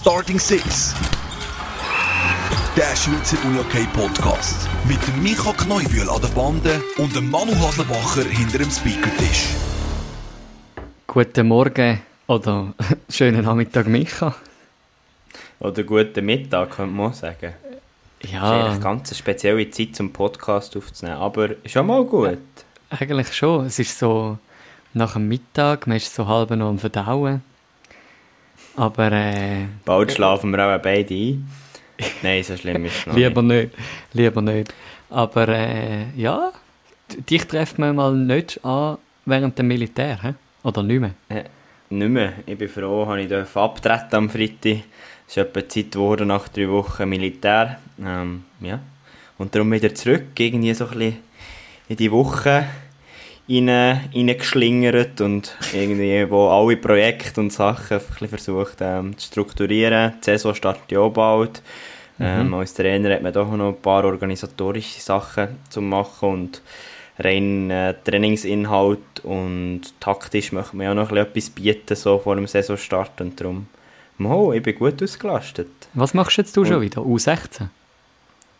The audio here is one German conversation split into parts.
Starting Six. Der Schweizer UniOK Podcast. Mit dem Micha Kneubühl an der Bande und dem Manu Haslebacher hinter dem Speakertisch. Guten Morgen oder schönen Nachmittag, Micha. Oder guten Mittag, könnte man auch sagen. Ja. Das ist eigentlich ganz eine spezielle Zeit zum Podcast aufzunehmen, aber schon mal gut. Eigentlich schon. Es ist so nach dem Mittag, man ist so halb noch am Verdauen. Aber äh, Bald schlafen wir auch beide ein. Nein, so schlimm ist es noch lieber nicht. Lieber nicht. Aber äh, ja, dich trifft man mal nicht an während dem Militär, hä? oder nicht mehr? Äh, nicht mehr. Ich bin froh, dass ich abtreten am Freitag. Es ist etwa Zeit geworden nach drei Wochen Militär. Ähm, ja. Und darum wieder zurück, irgendwie so ein bisschen in die Woche rein, reingeschlingert und irgendwie, wo alle Projekte und Sachen versucht ähm, zu strukturieren. Die Saison startet ja auch bald. Ähm, als Trainer hat man doch noch ein paar organisatorische Sachen zu machen und rein äh, Trainingsinhalt und taktisch möchte man ja noch etwas bieten so vor dem Saisonstart und darum, oh, ich bin gut ausgelastet. Was machst jetzt du schon Und- wieder? U16?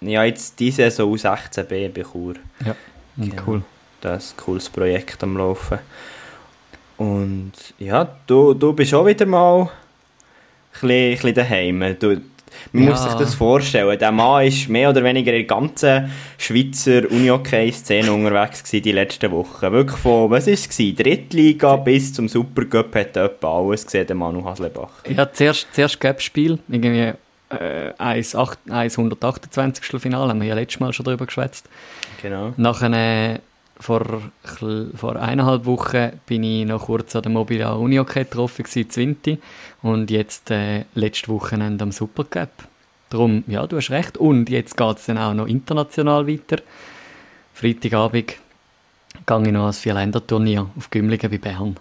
Ja, jetzt diese Saison U16B bei Chur. Ja. Genau. Cool. Das ist ein cooles Projekt am Laufen. Und ja, du, du bist auch wieder mal ein bisschen, ein bisschen daheim. Du, man Ja. muss sich das vorstellen. Der Mann ist mehr oder weniger in der ganzen Schweizer Unihockey-Szene unterwegs gewesen die letzten Wochen. Wirklich von, was war es? Drittliga bis zum Supercup hat etwa alles gesehen, der Manu Haslebach. Ja, zuerst, zuerst gab es Spiel, irgendwie äh, 1,8 128. Finale, haben wir ja letztes Mal schon drüber geschwätzt. Genau. Nachher, vor, vor eineinhalb Wochen bin ich noch kurz an der Mobile Unihockey getroffen, gewesen, Zwinti. Und jetzt äh, letzte Wochenende am Supercup. Darum, ja, du hast recht. Und jetzt geht es dann auch noch international weiter. Freitagabend gehe ich noch ans Vierländerturnier auf Gümligen bei Bern.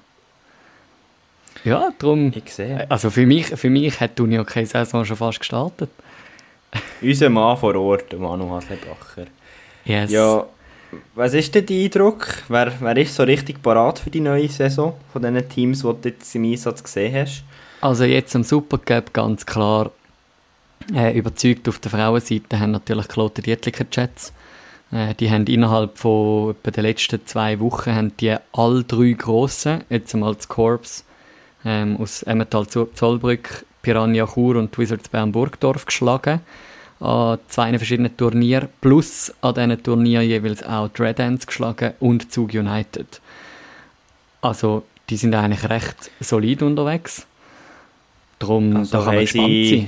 Ja, darum... Ich sehe. Also für mich, für mich hat die Unihockey-Saison schon fast gestartet. Unser Mann vor Ort, Manu Haslebacher. Yes. Ja, was ist denn dein Eindruck? Wer, wer ist so richtig parat für die neue Saison von diesen Teams, die du jetzt im Einsatz gesehen hast? Also jetzt am Supercup ganz klar äh, überzeugt auf der Frauenseite haben natürlich Kloten Dietliker Jets. Äh, die haben innerhalb von den letzten zwei Wochen haben die all drei grossen, jetzt einmal das Corps ähm, aus Emmental Zo- Zollbrück, Piranha Chur und Wizards Bern Burgdorf geschlagen an zwei verschiedenen Turnieren, plus an diesen Turnieren jeweils auch die Red Ants geschlagen und Zug United. Also die sind eigentlich recht solid unterwegs. Darum Also da kann man gespannt sein.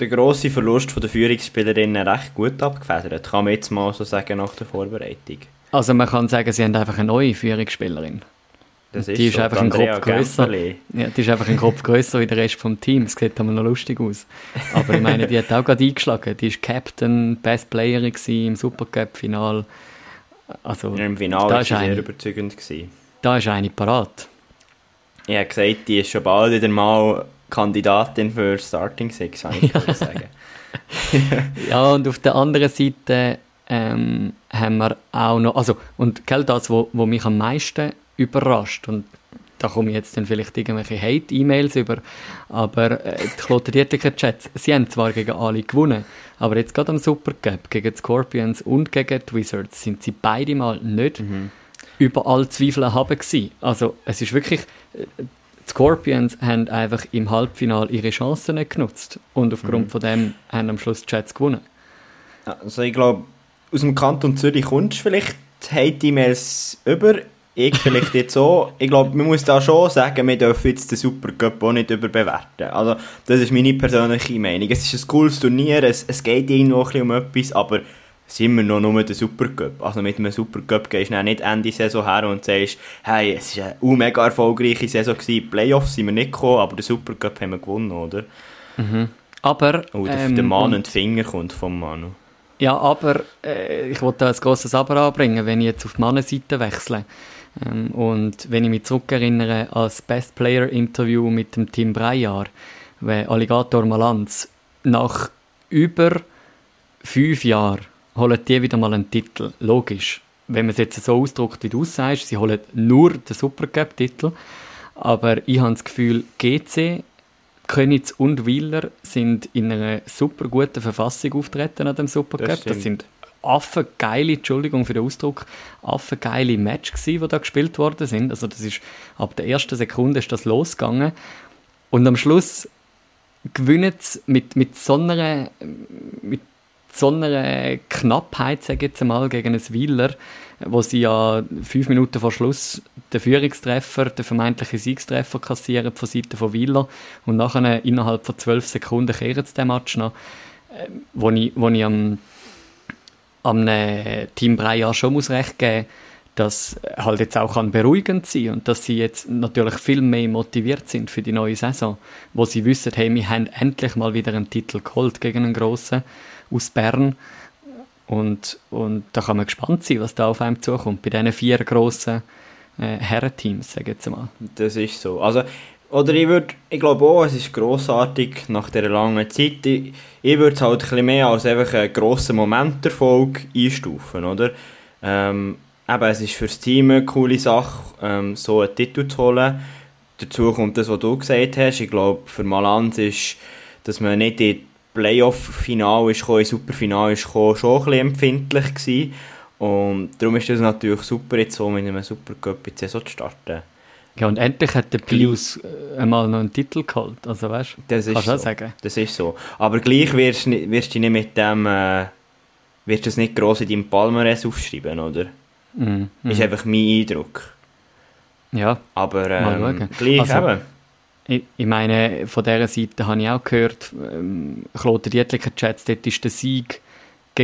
den grossen Verlust von der Führungsspielerinnen recht gut abgefedert, kann man jetzt mal so sagen nach der Vorbereitung. Also man kann sagen, sie haben einfach eine neue Führungsspielerin. Das die ist so, einfach ein Kopf grösser. Gämpferli. Ja, die ist einfach ein Kopf grösser wie der Rest vom Team. Das sieht aber noch lustig aus. Aber ich meine, die hat auch gerade eingeschlagen. Die ist Captain, Best Playerin gewesen im Supercup-Final. Also, Ja, Im Finale da war ist sie sehr eine, überzeugend. Gewesen. da ist eine parat. Ich habe gesagt, die ist schon bald wieder mal Kandidatin für Starting Six, kann ich ja. sagen. Ja, und auf der anderen Seite ähm, haben wir auch noch, also, und gell, das, wo, wo mich am meisten überrascht, und da komme ich jetzt dann vielleicht irgendwelche Hate-E-Mails über, aber äh, die Kloten Dietliker Chats, sie haben zwar gegen alle gewonnen, aber jetzt gerade am Supercup, gegen die Scorpions und gegen die Wizards, sind sie beide mal nicht über alle Zweifel erhaben gewesen. Also, es ist wirklich, äh, die Scorpions haben einfach im Halbfinale ihre Chancen nicht genutzt und aufgrund von dem haben am Schluss die Chats gewonnen. Also ich glaube, aus dem Kanton Zürich kommst du vielleicht Hate-E-Mails über. Ich vielleicht jetzt auch. Ich glaube, man muss da schon sagen, wir dürfen jetzt den Supercup auch nicht überbewerten. Also, das ist meine persönliche Meinung. Es ist ein cooles Turnier, es, es geht irgendwo ein bisschen um etwas, aber sind wir noch nur der Supercup. Also mit einem Supercup gehst du nicht Ende Saison her und sagst, hey, es war eine mega erfolgreiche Saison, gewesen. Playoffs sind wir nicht gekommen, aber den Supercup haben wir gewonnen, oder? Aber, Oh, der, ähm, der Mann und- Finger kommt vom Manu. Ja, aber äh, ich wollte da ein grosses Aber anbringen, wenn ich jetzt auf die Mannenseite wechsle. Ähm, und wenn ich mich zurückerinnere als Best Player Interview mit dem Tim Breyer, weil Alligator Malanz nach über fünf Jahren holen die wieder mal einen Titel. Logisch. Wenn man es jetzt so ausdrückt, wie du es sagst, sie holen nur den Supercup-Titel. Aber ich habe das Gefühl, GC Könitz und Wieler sind in einer super guten Verfassung auftreten an dem Supercup. Das, das sind affengeile, Entschuldigung für den Ausdruck, affengeile Match gewesen, die da gespielt worden sind. Also das ist, ab der ersten Sekunde ist das losgegangen. Und am Schluss gewinnen sie mit, mit so einer, mit so einer Knappheit, sage ich jetzt einmal, gegen einen Wieler, wo sie ja fünf Minuten vor Schluss den Führungstreffer, den vermeintlichen Siegstreffer kassieren von Seiten von Wieler und nachher innerhalb von zwölf Sekunden kehren sie den Match noch, äh, wo ich, wo ich am, am Team Breyer schon muss recht geben dass halt jetzt auch kann beruhigend sein und dass sie jetzt natürlich viel mehr motiviert sind für die neue Saison, wo sie wissen, hey, wir haben endlich mal wieder einen Titel geholt gegen einen grossen aus Bern und, und da kann man gespannt sein, was da auf einem zukommt, bei diesen vier grossen äh, Herrenteams, sage ich jetzt mal. Das ist so. Also, oder ich würde, ich glaube auch, es ist grossartig nach dieser langen Zeit. Ich, ich würde es halt ein mehr als einfach einen grossen Momenterfolg einstufen, oder? Ähm, eben, es ist für das Team eine coole Sache, ähm, so einen Titel zu holen. Dazu kommt das, was du gesagt hast. Ich glaube, für Malanz ist, dass man nicht in Playoff-Final ist gekommen, Superfinale ist schon ein bisschen empfindlich gewesen. Und darum ist es natürlich super, jetzt so mit einem Supercup in die Saison zu starten. Ja, und endlich hat der Pius äh, einmal noch einen Titel geholt, also weißt du, das ist so. sagen. Das ist so. Aber gleich wirst, wirst du nicht mit dem, äh, wirst du es nicht gross in deinem Palmares aufschreiben, oder? Mm, mm. Ist einfach mein Eindruck. Ja, Aber ähm, gleich also, eben. Ich, ich, meine, von dieser Seite habe ich auch gehört, ähm, Claude Dietliker Chats, dort ist der Sieg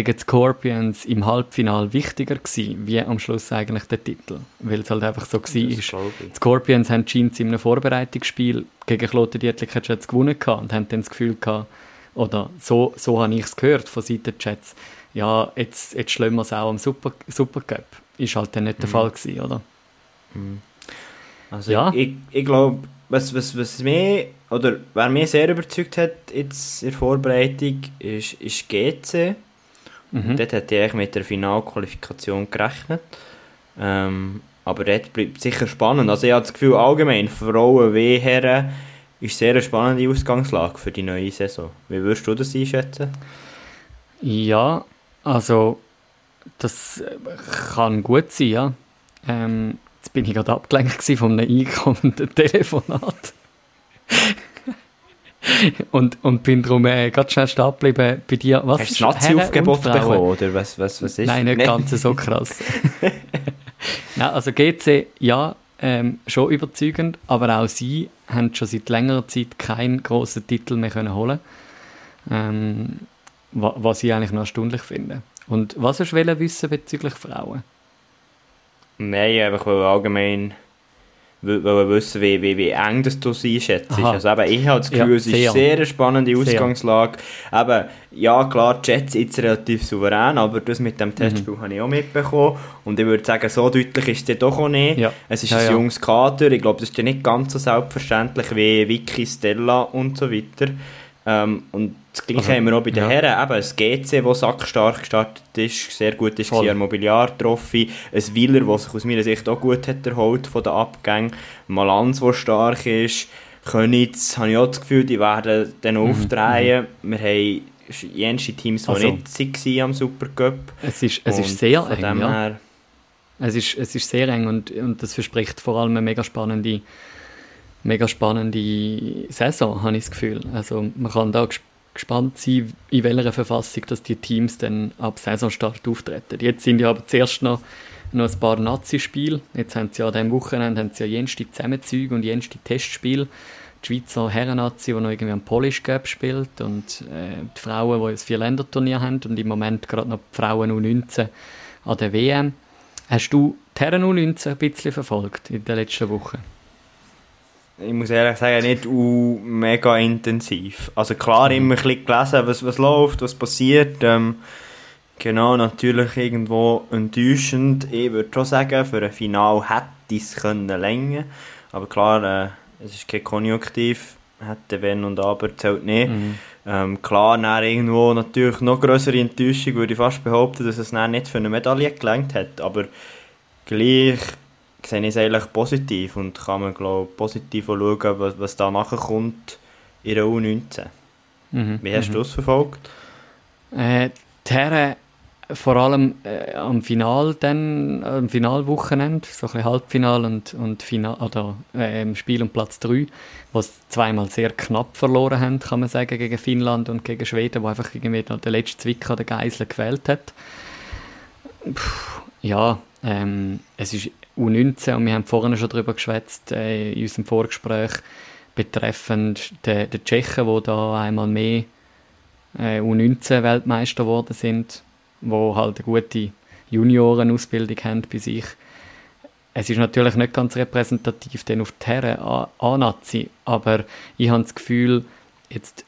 gegen die Scorpions im Halbfinale wichtiger gewesen, wie am Schluss eigentlich der Titel. Weil es halt einfach so war. Die Scorpions haben in einem Vorbereitungsspiel gegen Claude Dietliker Chats gewonnen und haben dann das Gefühl gehabt, oder so, so habe ich es gehört von Seiten der Chats, ja, jetzt, jetzt schlagen wir es auch am Super, Supercup. Ist halt dann nicht der mhm. Fall gewesen, oder? Mhm. Also ja. ich, ich glaube, was, was, was mich, oder wer mich sehr überzeugt hat jetzt in der Vorbereitung, ist, ist GC. Mhm. Dort hätte ich mit der Finalqualifikation gerechnet. Ähm, aber dort bleibt sicher spannend. Also ich habe das Gefühl, allgemein, Frauen wie Herren, ist sehr eine spannende Ausgangslage für die neue Saison. Wie würdest du das einschätzen? Ja, also das kann gut sein, ja. Ähm, Jetzt bin ich gerade abgelenkt von einem einkommenden Telefonat. Und, und bin darum äh, ganz schnell stehen geblieben bei dir. Was Hast du das Nazi-Aufgebot bekommen, oder was, was, was ist? Nein, nicht ganz so krass. Nein, also GC, ja, ähm, schon überzeugend, aber auch sie haben schon seit längerer Zeit keinen grossen Titel mehr können holen ähm, was ich eigentlich noch erstaunlich finde. Und was hast du wissen bezüglich Frauen? Nein, einfach allgemein wollen wissen, wie, wie, wie eng das du einschätzt. Also eben, ich habe das Gefühl, ja, es ist eine sehr spannende Ausgangslage. Eben, ja klar, die Jets jetzt relativ souverän, aber das mit dem Testspiel mhm. habe ich auch mitbekommen. Und ich würde sagen, so deutlich ist es doch auch nicht. Ja. Es ist ja, ein junges Kader, ich glaube, das ist ja nicht ganz so selbstverständlich wie Vicky, Stella und so weiter. Ähm, und das Gleiche also, haben wir auch bei den ja. Herren. Eben, das GC, das sackstark gestartet ist, sehr gut ist, ein Mobiliar-Trophy. Ein Wieler, der sich aus meiner Sicht auch gut hat erholt von den Abgängen. Malanz, der stark ist. Könitz, habe ich auch das Gefühl, die werden dann mhm. aufdrehen. Mhm. Wir haben jenste Teams, die also, nicht waren am Supercup. Es ist, es ist sehr eng, ja. Es ist, es ist sehr eng und, und das verspricht vor allem eine mega spannende mega spannende Saison, habe ich das Gefühl. Also man kann da gespannt sein, in welcher Verfassung dass die Teams dann ab Saisonstart auftreten. Jetzt sind ja aber zuerst noch, noch ein paar Nazi-Spiele. Jetzt haben sie ja an diesem Wochenende haben sie ja jenste Zusammenzüge und jenste Testspiele. Die Schweizer Herren-Nazi, die noch irgendwie am Polish Cup spielt und äh, die Frauen, die ein Vier-Länder-Turnier haben und im Moment gerade noch die Frauen U19 an der WM. Hast du die Herren U19 ein bisschen verfolgt in den letzten Wochen? Ich muss ehrlich sagen, nicht uh, mega intensiv. Also klar, immer ein bisschen gelesen, was, was läuft, was passiert. Ähm, genau, natürlich irgendwo enttäuschend. Ich würde schon sagen, für ein Final hätte es können länger. Aber klar, äh, es ist kein Konjunktiv. Hätte, wenn und aber zählt nicht. Mhm. Ähm, klar, dann irgendwo natürlich noch größere Enttäuschung, würde ich fast behaupten, dass es dann nicht für eine Medaille gelangt hat. Aber gleich sehe ich es eigentlich positiv und kann man glaube positiv schauen, was, was da nachher kommt in der U19. Mhm. Wie hast mhm. du das verfolgt? Äh, die Herren vor allem äh, am Final dann, am Finalwochenende, so ein bisschen Halbfinal und, und Final, oder äh, Spiel um Platz 3, wo sie zweimal sehr knapp verloren haben, kann man sagen, gegen Finnland und gegen Schweden, wo einfach irgendwie der letzte Zwicker der Geisel gewählt hat. Puh, ja, ähm, es ist U19 und wir haben vorhin schon darüber geschwätzt äh, in unserem Vorgespräch betreffend den, den Tschechen, wo da einmal mehr äh, U19-Weltmeister geworden sind wo halt eine gute Juniorenausbildung haben bei sich. Es ist natürlich nicht ganz repräsentativ denn auf die Herren A-Nazi, aber ich habe das Gefühl, jetzt,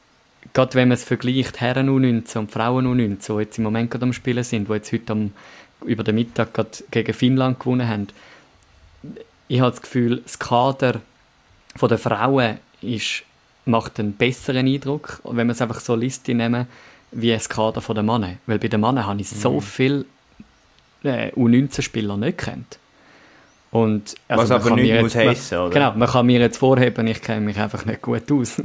gerade wenn man es vergleicht, Herren U19 und Frauen U19, die jetzt im Moment gerade am Spielen sind, die jetzt heute am, über den Mittag gerade gegen Finnland gewonnen haben, ich habe das Gefühl, das Kader der Frauen ist, macht einen besseren Eindruck, wenn man es einfach so Liste nehmen wie das Kader der Männer. Weil bei den Männern habe ich so mhm. viele äh, U19-Spieler nicht kennt. Und, also Was aber nicht muss heissen, oder? Genau, man kann mir jetzt vorheben, ich kenne mich einfach nicht gut aus.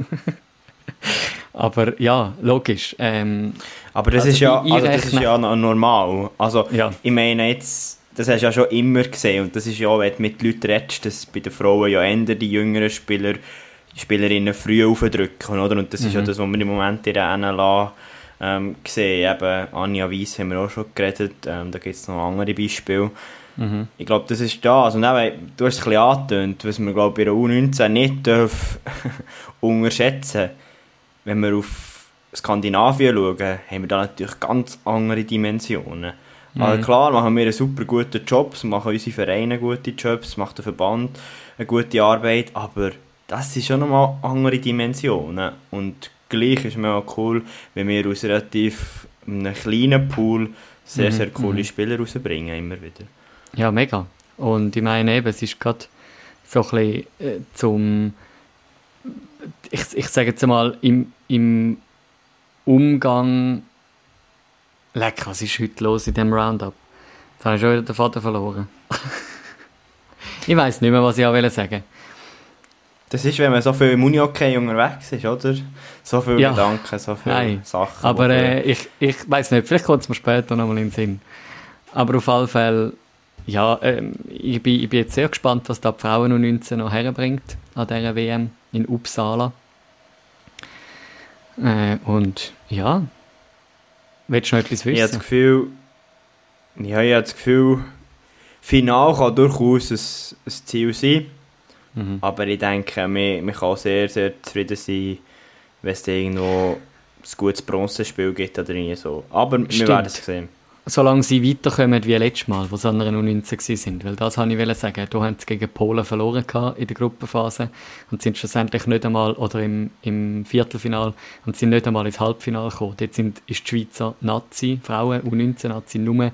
aber ja, logisch. Ähm, aber das, also ist ja, also das ist ja normal. Also ja. ich meine jetzt, das hast du ja schon immer gesehen und das ist ja, wenn du mit Leuten redest, dass bei den Frauen ja eher die jüngeren Spieler, die Spielerinnen früh aufdrücken, oder? Und das mhm. ist ja mhm. das, was wir im Moment in der NLA ähm, gesehen. Eben, Anja Weiss haben wir auch schon geredet, ähm, da gibt es noch andere Beispiele. Mhm. Ich glaube, das ist da. Also, nein, du hast es ein bisschen angetönt, was man glaube bei der U19 nicht darf unterschätzen Wenn wir auf Skandinavien schauen, haben wir da natürlich ganz andere Dimensionen. Mhm. Also klar machen wir einen super guten Job, machen unsere Vereine gute Jobs, macht der Verband eine gute Arbeit, aber das sind schon nochmal andere Dimensionen. Und gleich ist mir auch cool, wenn wir aus relativ einem kleinen Pool sehr, sehr mhm, coole mhm. Spieler rausbringen, immer wieder. Ja, mega. Und ich meine eben, es ist gerade so ein bisschen äh, zum, ich, ich sage jetzt mal, im, im Umgang, leck, was ist heute los in dem Roundup? Jetzt habe ich schon wieder den Vater verloren. ich weiß nicht mehr, was ich auch sagen wollte. Das ist, wenn man so viel im Uni-Hockey unterwegs ist, oder? So viele ja. Gedanken, so viele Nein. Sachen. Aber äh, ich, ich weiß nicht, vielleicht kommt es mir später nochmal in den Sinn. Aber auf alle Fälle, ja, äh, ich, bin, ich bin jetzt sehr gespannt, was da die Frauen um 19 noch herbringt an dieser WM in Uppsala. Äh, und ja, willst du noch etwas wissen? Ich habe das Gefühl, ja, ich habe das Gefühl, Final kann durchaus ein, ein Ziel sein. Mhm. Aber ich denke, man, man kann sehr, sehr zufrieden sein, wenn es irgendwo ein gutes Bronzespiel gibt oder irgendwie so. Aber Stimmt. wir werden es sehen. Solange sie weiterkommen wie letztes Mal, wo sie an einer U19 sind. Weil das wollte ich sagen. Da haben sie gegen Polen verloren in der Gruppenphase und sind schlussendlich nicht einmal, oder im, im Viertelfinal, und sind nicht einmal ins Halbfinale gekommen. Dort sind, ist die Schweizer Nazi, Frauen U19-Nazi, nur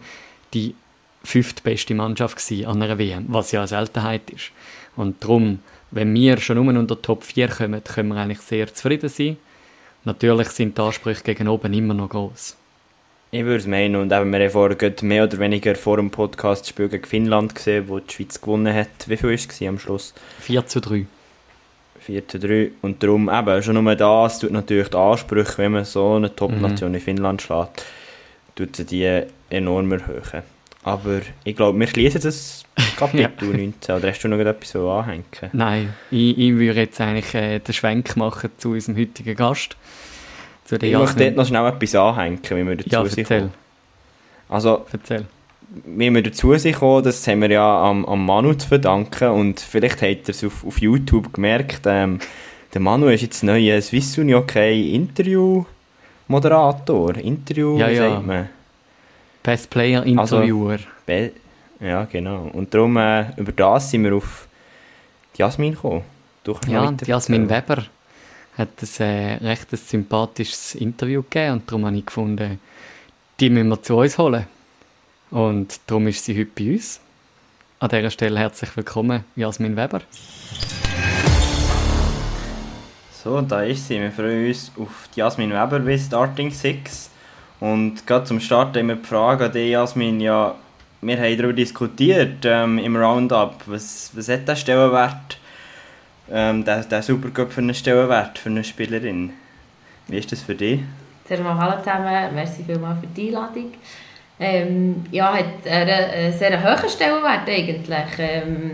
die fünftbeste Mannschaft gewesen an einer WM, was ja eine Seltenheit ist. Und darum, wenn wir schon nur unter Top 4 kommen, können wir eigentlich sehr zufrieden sein. Natürlich sind die Ansprüche gegen oben immer noch groß. Ich würde es meinen, und eben, wir haben vorher mehr oder weniger vor dem Podcast das Spiel gegen Finnland gesehen, wo die Schweiz gewonnen hat. Wie viel war es am Schluss? 4 zu 3. 4 zu 3. Und darum eben, schon nur das tut natürlich die Ansprüche, wenn man so eine Top-Nation mhm. in Finnland schlägt, tut sie die enorm erhöhen. Aber ich glaube, wir schließen das Kapitel ja. 19. Oder hast du noch etwas anhängen? Nein, ich, ich würde jetzt eigentlich äh, den Schwenk machen zu unserem heutigen Gast. Zu ich möchte dort noch schnell etwas anhängen, wie wir dazu ja, erzähl. Also, erzähl. wie wir dazu sind das haben wir ja am, am Manu zu verdanken und vielleicht habt ihr es auf, auf YouTube gemerkt, ähm, der Manu ist jetzt neuer Swiss Uni Okay Interview Moderator, Interview, ja, ja. sagt man? Best Player Interviewer. Also, ja, genau. Und darum, äh, über das sind wir auf Jasmin gekommen. Ja, die Jasmin Weber hat ein äh, recht sympathisches Interview gegeben und darum habe ich gefunden, die müssen wir zu uns holen. Und darum ist sie heute bei uns. An dieser Stelle herzlich willkommen, Jasmin Weber. So, da ist sie. Wir freuen uns auf Jasmin Weber bei Starting Six. Und gerade zum Start immer die Frage an dich, Jasmin, ja, wir haben darüber diskutiert ähm, im Roundup, was, was hat der Stellenwert ähm, der, der Supercup für einen Stellenwert für eine Spielerin? Wie ist das für dich? Zuerst hallo zusammen, merci vielmals für die Einladung. Ähm, ja, hat einen sehr hohen Stellenwert eigentlich. Ähm,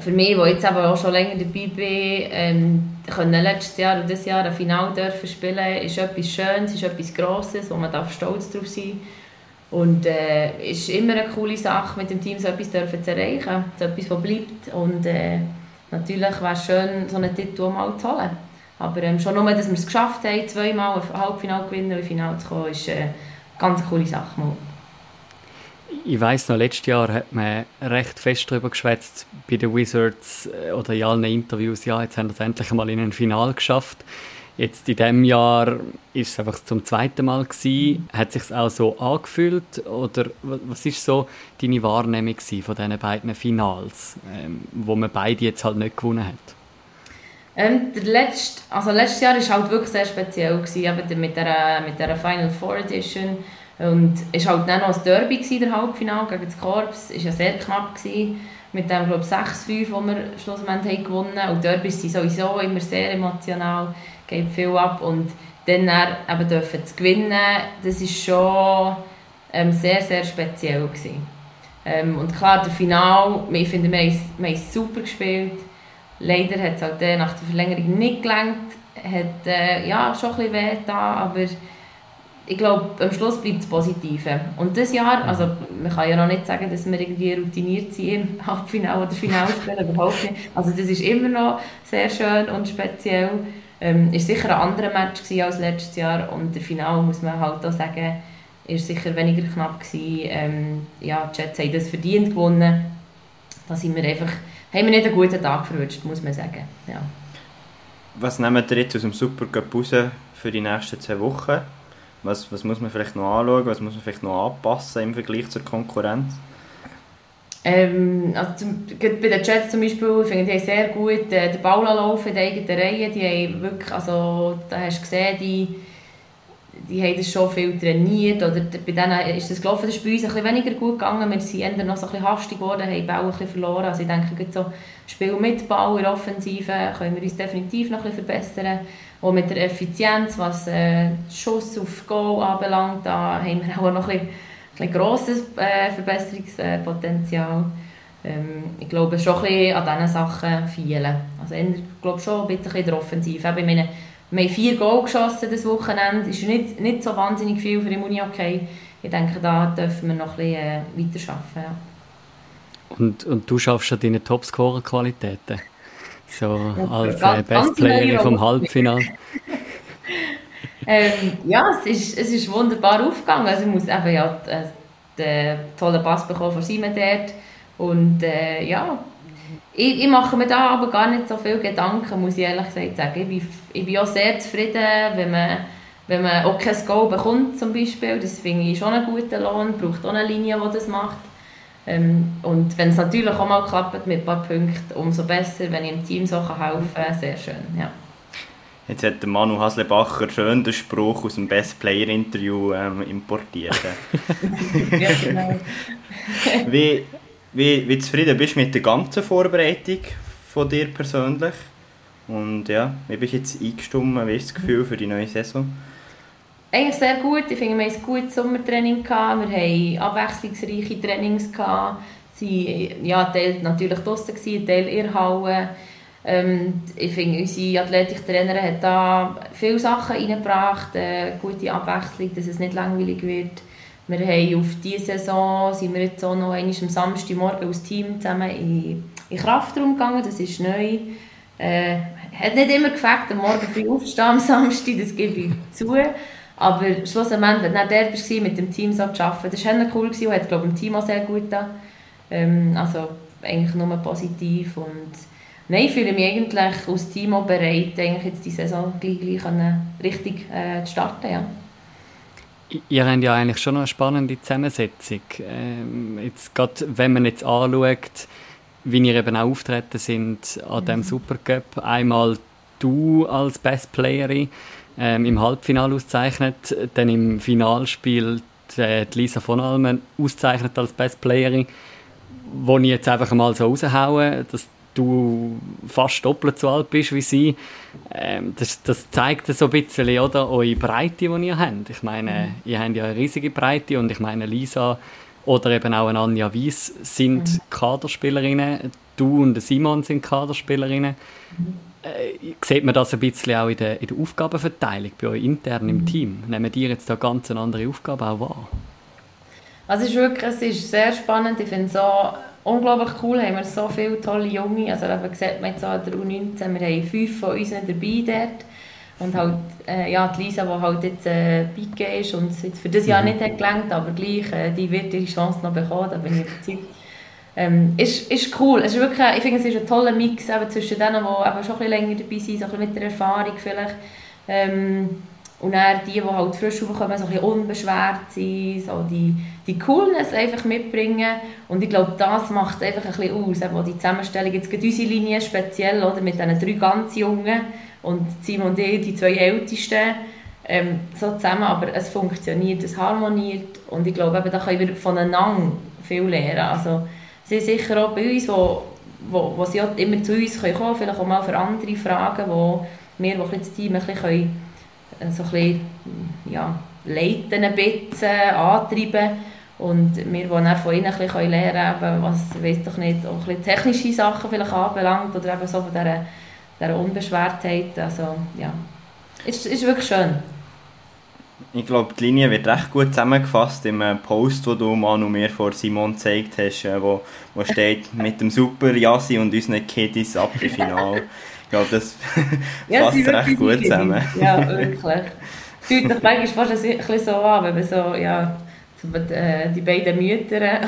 für mich, der jetzt aber auch schon länger dabei bin, ähm, können letztes Jahr und dieses Jahr ein Final dürfen spielen, ist etwas Schönes, ist etwas Grosses, wo man darf stolz drauf sein und äh, ist immer eine coole Sache, mit dem Team so etwas dürfen zu erreichen, so etwas, was bleibt. Und äh, natürlich wäre es schön, so einen Titel mal zu holen. Aber ähm, schon nur, dass wir es geschafft haben, zweimal ein Halbfinale gewinnen und ein Finale zu kommen, ist äh, eine ganz coole Sache. Mal. Ich weiß noch, letztes Jahr hat man recht fest darüber geschwätzt bei den Wizards äh, oder in allen Interviews, ja, jetzt haben wir es endlich mal in ein Finale geschafft. Jetzt in diesem Jahr ist es einfach zum zweiten Mal gewesen. Hat sich auch so angefühlt oder was ist so deine Wahrnehmung von diesen beiden Finals, ähm, wo man beide jetzt halt nicht gewonnen hat? Ähm, der letzte, also letztes Jahr war halt wirklich sehr speziell gewesen, eben mit der mit der Final Four Edition. Und es war halt dann noch ein Derby gewesen, der Halbfinale gegen das Korps, es war ja sehr knapp gewesen, mit dem glaube 6-5, wo wir schlussendlich gewonnen. Haben und Derbys sind sowieso immer sehr emotional geht viel ab und dann, eben dürfen zu gewinnen, das ist schon ähm, sehr, sehr speziell gewesen. Ähm, und klar, der Final, ich finde, wir haben, wir haben super gespielt. Leider hat es halt nach der Verlängerung nicht gelangt. Hat äh, ja, schon ein bisschen weh da, aber ich glaube, am Schluss bleibt es Positive. Und dieses Jahr, mhm. also man kann ja noch nicht sagen, dass wir irgendwie routiniert sind im Halbfinale oder Finalspiel, überhaupt nicht. Also das ist immer noch sehr schön und speziell. Ähm, ist sicher ein anderer Match als letztes Jahr und der Finale muss man halt auch sagen, ist sicher weniger knapp gewesen. Ähm, ja, die Jets haben das verdient gewonnen. Da sind wir einfach, haben wir nicht einen guten Tag verwünscht, muss man sagen. Ja. Was nehmen wir jetzt aus dem Supercup raus für die nächsten zwei Wochen? Was, was muss man vielleicht noch anschauen, was muss man vielleicht noch anpassen im Vergleich zur Konkurrenz? Ähm, also zum, bei den Jets zum Beispiel finde ich sehr gut äh, den Ball laufen in der eigenen Reihe. Die haben wirklich, also da hast du gesehen, die, die haben das schon viel trainiert. Oder bei denen ist das gelaufen, das ist bei uns ein bisschen weniger gut gegangen. Wir sind eher noch so ein bisschen hastig geworden, haben den Ball ein bisschen verloren. Also ich denke, so Spiel mit Ball in der Offensive können wir uns definitiv noch ein bisschen verbessern. Auch mit der Effizienz, was äh, Schuss auf Goal anbelangt, da haben wir auch noch ein bisschen ein grosses äh, Verbesserungspotenzial. Ähm, ich glaube schon ein bisschen an diesen Sachen fehlen. Also ich glaube schon ein bisschen in der Offensive. Ich meine, wir haben vier Goal geschossen das Wochenende. Das ist nicht, nicht so wahnsinnig viel für die Unihockey. Ich denke, da dürfen wir noch ein bisschen äh, weiter arbeiten. Ja. Und, und du schaffst schon deine Topscorer-Qualitäten? So ja, als äh, Best Player vom Halbfinale? ähm, ja, es ist, es ist wunderbar aufgegangen. Also ich muss eben ja äh, den tollen Pass bekommen von Simon dort. Und äh, ja, ich, ich, mache mir da aber gar nicht so viele Gedanken, muss ich ehrlich gesagt sagen. Ich bin, ich bin auch sehr zufrieden, wenn man, wenn man auch kein Goal bekommt zum Beispiel. Das finde ich schon einen guten Lohn, braucht auch eine Linie, die das macht. Ähm, und wenn es natürlich auch mal klappt mit ein paar Punkten, umso besser, wenn ich im Team so helfen kann, sehr schön, ja. Jetzt hat der Manu Haslebacher schön den Spruch aus dem Best Player Interview ähm, importiert. ja, genau. wie, wie, wie zufrieden bist du mit der ganzen Vorbereitung von dir persönlich? Und ja, wie bist du jetzt eingestimmt? Wie ist das Gefühl für die neue Saison? Eigentlich sehr gut. Ich finde, wir hatten ein gutes Sommertraining. Gehabt. Wir hatten abwechslungsreiche Trainings. Gehabt. Sie waren ja, Teil natürlich draußen, Teil in der Halle. Ähm, ich finde, unsere Athletiktrainerin hat da viele Sachen reingebracht, eine gute Abwechslung, dass es nicht langweilig wird. Wir haben auf diese Saison sind wir jetzt auch noch einmal am Samstagmorgen als Team zusammen in, in Kraftraum gegangen, das ist neu. Äh, hat nicht immer gefällt, am Morgen früh aufzustehen am Samstag, das gebe ich zu. Aber schlussendlich, wenn du der bist, mit dem Team so zu arbeiten, das war cool und hat glaube ich, dem Team auch sehr gut getan. Ähm, also eigentlich nur positiv und Nein, ich fühle mich eigentlich Team auch bereit, eigentlich jetzt die Saison gleich, gleich richtig äh, zu starten. Ja. Ihr habt ja eigentlich schon eine spannende Zusammensetzung. Ähm, jetzt gerade, wenn man jetzt anschaut, wie ihr eben auch auftreten sind an mhm. dem Supercup. Einmal du als Best Playerin ähm, im Halbfinale auszeichnet, dann im Finalspiel die, äh, die Lisa von Almen auszeichnet als Best Playerin, wo ich jetzt einfach mal so raushaue, dass du fast doppelt so alt bist wie sie. Ähm, das, das zeigt so ein bisschen oder, eure Breite, die ihr habt. Ich meine, mhm. ihr habt ja eine riesige Breite und ich meine, Lisa oder eben auch eine Anja Wies sind mhm. Kaderspielerinnen. Du und Simon sind Kaderspielerinnen. Mhm. Äh, sieht man das ein bisschen auch in der, in der Aufgabenverteilung bei euch intern im mhm. Team? Nehmen die jetzt da ganz eine andere Aufgabe auch wahr? Also es ist wirklich es ist sehr spannend. Ich finde so unglaublich cool, haben wir so viele tolle Junge. Also eben sieht man jetzt an der U19, wir haben fünf von uns dabei dort. Und halt, äh, ja, die Lisa, die halt jetzt äh, Pike ist und es jetzt für das Jahr mhm. nicht hat gelangt, aber gleich, äh, die wird ihre Chance noch bekommen, da bin ich überzeugt. Ähm, ist, ist cool. Es ist wirklich, ich finde, es ist ein toller Mix eben zwischen denen, die eben schon ein bisschen länger dabei sind, so ein bisschen mit der Erfahrung vielleicht. Ähm, und dann die, die halt frisch raufkommen, so ein bisschen unbeschwert sind, so die, die Coolness einfach mitbringen. Und ich glaube, das macht einfach ein bisschen aus, die Zusammenstellung. Jetzt geht unsere Linie speziell, oder, mit diesen drei ganz Jungen und Simon und ich, die zwei Ältesten, ähm, so zusammen, aber es funktioniert, es harmoniert und ich glaube, eben, da können wir voneinander viel lernen. Also, sie sind sicher auch bei uns, wo, wo, wo sie auch immer zu uns kommen können, vielleicht auch mal für andere Fragen, wo wir, die das Team ein bisschen, können, äh, so ein bisschen ja, leiten, ein bisschen, antreiben und wir wollen auch von ihnen ein bisschen lernen können, was, weiß doch nicht, auch ein technische Sachen vielleicht anbelangt oder eben so von dieser, dieser Unbeschwertheit, also ja, ist, ist wirklich schön. Ich glaube, die Linie wird recht gut zusammengefasst im Post, den du Manu mir vor Simon gezeigt hast, äh, wo, wo steht mit dem Super Yassi und unseren Kiddies ab im Finale. Ich glaube, das ja, fasst recht gut zusammen. Ja, wirklich. Fühlt sich manchmal fast ein bisschen so an, wenn man so, ja, äh, die beiden Mütter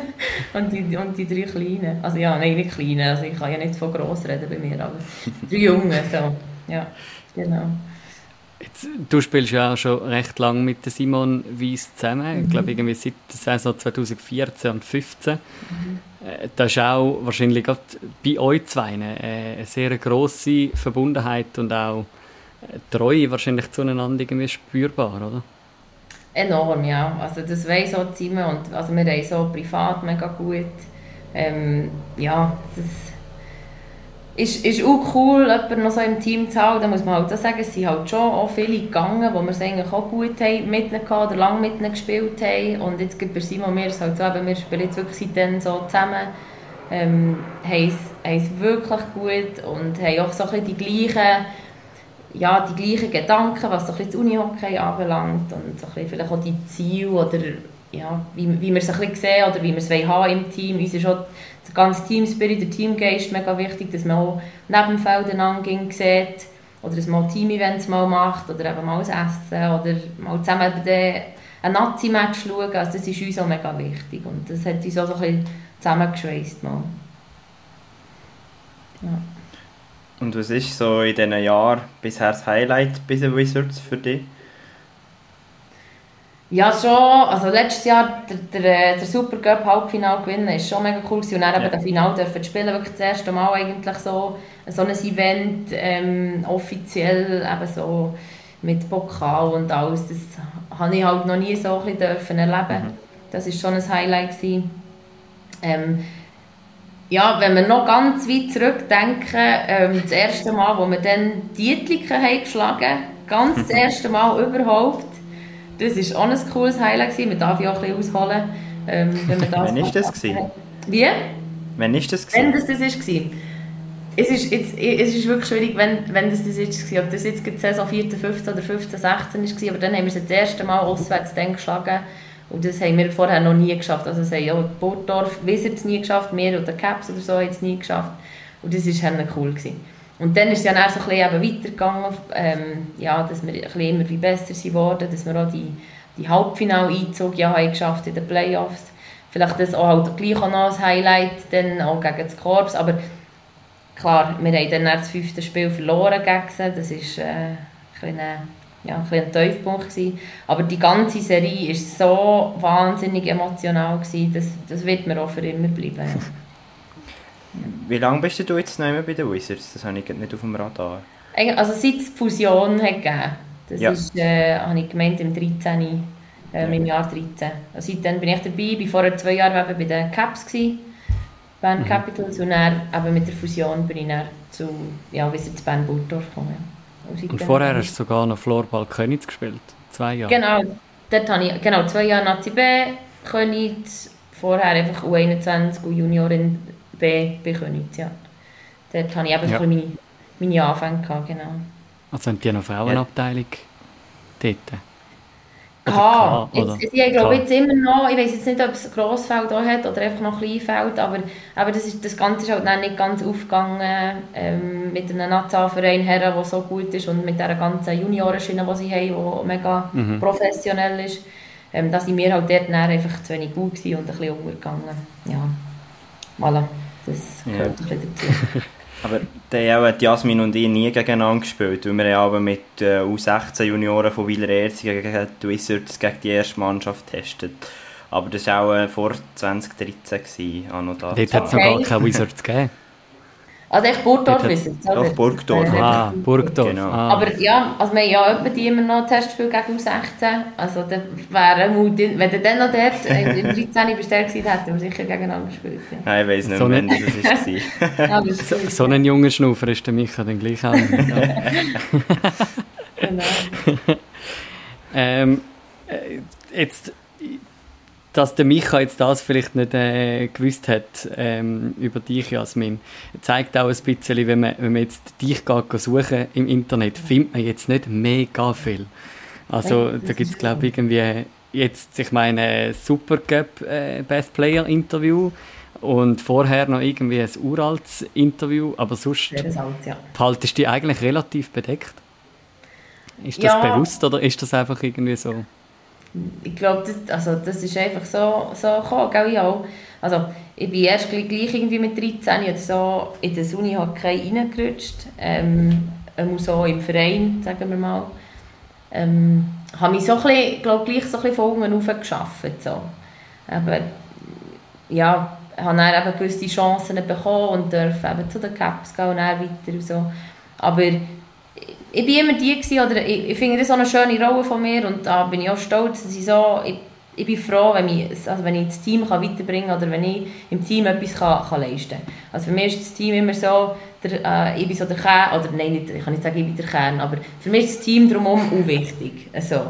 und die, und die drei Kleinen. Also ja, nein, nicht Kleine, also ich kann ja nicht von gross reden bei mir, aber drei Jungen, so. Ja, genau. Jetzt, du spielst ja auch schon recht lange mit Simon Weiss zusammen. Mhm. Ich glaube, irgendwie seit der Saison 2014 und 2015. Mhm. Äh, das ist auch wahrscheinlich gerade bei euch zwei eine, eine sehr grosse Verbundenheit und auch äh, Treue wahrscheinlich zueinander irgendwie spürbar, oder? Enorm, ja. Also das weiss auch Simon und also wir haben so privat mega gut. Ähm, ja, das ist, ist auch cool, jemanden noch so im Team zu haben. Da muss man halt auch sagen, es sind halt schon auch viele gegangen, wo wir es eigentlich auch gut haben, mit ihnen gehabt, oder lange mit ihnen gespielt haben. Und jetzt gibt es Simon mir es halt so, wir spielen jetzt wirklich seitdem so zusammen, ähm, haben, es, wirklich gut und haben auch so ein die gleichen, ja, die gleichen Gedanken, was so ein das Unihockey anbelangt und so ein vielleicht auch die Ziele oder ja, wie, wie wir es ein bisschen sehen oder wie wir es haben im Team. Uns ist auch der ganze Teamspirit, der Teamgeist mega wichtig, dass man auch neben dem Feld einander sieht oder dass man Team-Events mal macht oder eben mal ein Essen oder mal zusammen ein Nazi-Match schauen. Also das ist uns auch mega wichtig und das hat uns auch so ein bisschen zusammengeschweißt. Mal. Ja. Und was ist so in diesen Jahren bisher das Highlight bei den Wizards für dich? Ja, schon. Also letztes Jahr der, der, der Supercup Halbfinale gewinnen ist schon mega cool gewesen. und dann ja. eben das Finale dürfen spielen, wirklich das erste Mal eigentlich so, so ein Event ähm, offiziell eben so mit Pokal und alles. Das habe ich halt noch nie so ein dürfen erleben. Mhm. Das ist schon ein Highlight gewesen. Ähm, ja, wenn wir noch ganz weit zurückdenken, ähm, das erste Mal, wo wir dann Dietliken haben geschlagen, ganz das erste Mal überhaupt, das war auch ein cooles Highlight. Gewesen. Man darf ja auch ein bisschen ausholen. Ähm, wenn man das Wann war das? Gewesen? Wie? Wann war das? Gewesen? Wenn das das war. Es ist, jetzt, es ist wirklich schwierig, wenn, wenn das das jetzt war. Ob das jetzt die Saison 14, 15 oder 15, 16 war. Aber dann haben wir es das erste Mal auswärts dann geschlagen. Und das haben wir vorher noch nie geschafft. Also es haben ja Burgdorf Wizards nie geschafft, wir oder Caps oder so haben es nie geschafft. Und das war cool. Gewesen. Und dann ist es ja dann so ein bisschen weitergegangen, ähm, ja, dass wir ein bisschen immer besser geworden dass wir auch die, die Halbfinale-Einzug ja haben geschafft in den Playoffs. Vielleicht das auch halt gleich auch noch ein Highlight, dann auch gegen das Korps, aber klar, wir haben dann das fünfte Spiel verloren gegen sie, das war äh, ein, kleiner, ja, ein, ein Tiefpunkt gewesen. aber die ganze Serie war so wahnsinnig emotional, gewesen, das, das wird mir auch für immer bleiben. Wie lange bist du jetzt noch immer bei den Wizards? Das habe ich nicht auf dem Radar. Also seit es die Fusion hat gegeben. Das ja. ist, äh, habe ich gemeint im 13. Äh, im Jahr 13. Also seitdem bin ich dabei. Ich war vorher zwei Jahre bei den Caps. Gewesen. Bern mhm. Capitals und dann eben mit der Fusion bin ich dann zu ja, Wizards Bern Burgdorf gekommen. Und vorher hast du sogar noch Floorball Königs gespielt, zwei Jahre. Genau, dort habe ich genau, zwei Jahre Nazi B, Königs, vorher einfach U21 und Juniorin B bei Königs, ja. Dort habe ich eben ja. meine, meine Anfänge gehabt, genau. Also haben die noch Frauenabteilung ja. dort? K. Jetzt, ich glaube jetzt immer noch, ich weiß jetzt nicht, ob es Grossfeld da hat oder einfach noch ein Kleinfeld, aber, aber das, ist, das Ganze ist halt dann nicht ganz aufgegangen ähm, mit einem Nationalverein Herren, der so gut ist und mit dieser ganzen Juniorenschiene, die sie haben, die mega mhm. professionell ist. Ähm, da sind wir halt dort einfach zu wenig gut und ein bisschen untergegangen. Ja, voilà, das gehört ja. ein bisschen dazu. Aber da haben Jasmin und ich nie gegeneinander gespielt, weil wir haben mit äh, U16-Junioren von Wieler Erzingen gegen die Wizards gegen die erste Mannschaft getestet. Aber das war auch äh, vor 2013. Dort hat es noch gar keine Wizards gegeben. Also echt Burgdorf ist es, oder? Doch, Burgdorf. Ah, Burgdorf. Genau. Ah. Aber ja, also wir haben ja etwa die immer noch Testspiel gegen U16. Also da wäre wenn du dann noch dort im 13. bestellt gewesen hätten wir sicher gegeneinander gespielt. Ja. Nein, ich weiss nicht, so wann das war. ja, so, so ein junger Schnaufer ist der Micha dann gleich auch. genau. ähm, äh, jetzt dass der Micha jetzt das vielleicht nicht äh, gewusst hat ähm, über dich, Jasmin, zeigt auch ein bisschen, wenn man, wenn man jetzt dich geht, suchen im Internet, findet man jetzt nicht mega viel. Also da gibt es glaube ich irgendwie jetzt, ich meine, Super Cup äh, Best Player Interview und vorher noch irgendwie ein uraltes Interview, aber sonst alt, ja. haltest du dich eigentlich relativ bedeckt. Ist das ja. bewusst oder ist das einfach irgendwie so? Ich glaube, das, also, das ist einfach so, so gekommen, gell, ich auch. Also, ich bin erst gleich, irgendwie mit 13 oder so in der Uni reingerutscht, ähm, so im Verein, sagen wir mal. Ähm, habe mich so bisschen, glaub, gleich so ein bisschen von unten auf geschafft, so. Aber, ja, habe dann eben gewisse Chancen bekommen und durfte eben zu den Caps gehen und dann weiter und so. Aber ich bin immer die gewesen, oder ich, ich finde das so eine schöne Rolle von mir und da bin ich auch stolz, dass ich so, ich, ich bin froh, wenn ich, also wenn ich das Team kann weiterbringen kann oder wenn ich im Team etwas kann, kann leisten kann. Also für mich ist das Team immer so, der, äh, ich bin so der Kern, oder nein, nicht, ich kann nicht sagen, ich bin der Kern, aber für mich ist das Team drumherum auch wichtig. Also.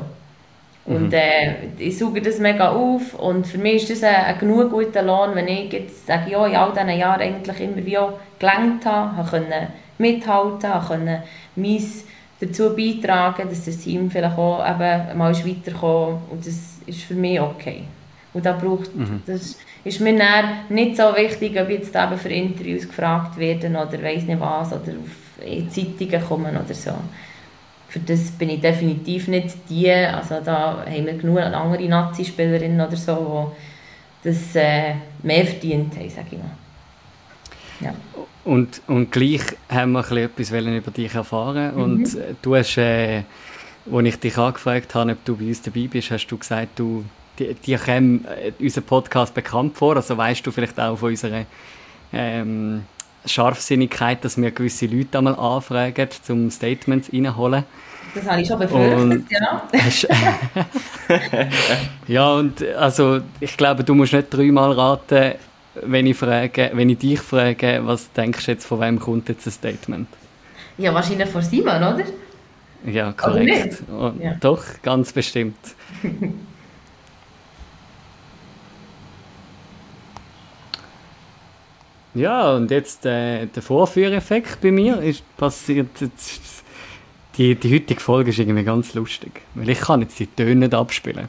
Und mhm. äh, ich suche das mega auf und für mich ist das ein, ein genug guter Lohn, wenn ich jetzt sage, ja, in all diesen Jahren eigentlich immer wie auch gelernt habe, habe können mithalten, habe können mein dazu beitragen, dass das Team vielleicht auch eben mal weiterkommt und das ist für mich okay. Und da braucht, mhm. das ist mir nicht so wichtig, ob jetzt eben für Interviews gefragt werden oder weiß nicht was oder auf Zeitungen kommen oder so. Für das bin ich definitiv nicht die, also da haben wir genug andere Nazi-Spielerinnen oder so, die das äh, mehr verdient haben, sage ich mal. Ja. Und, und gleich haben wir etwas über dich erfahren. Mhm. Und äh, du hast, äh, als ich dich angefragt habe, ob du bei uns dabei bist, hast du gesagt, du, dir, dir käme äh, unser Podcast bekannt vor. Also weißt du vielleicht auch von unserer ähm, Scharfsinnigkeit, dass wir gewisse Leute einmal anfragen, um Statements reinholen. Das habe ich schon befürchtet, ja. ja, und also ich glaube, du musst nicht dreimal raten, wenn ich, frage, wenn ich dich frage, was denkst du jetzt, von wem kommt jetzt ein Statement? Ja, wahrscheinlich von Simon, oder? Ja, korrekt. Ja. Doch, ganz bestimmt. ja, und jetzt äh, der Vorführeffekt bei mir ist passiert. Jetzt, die, die heutige Folge ist irgendwie ganz lustig, weil ich kann jetzt die Töne nicht abspielen.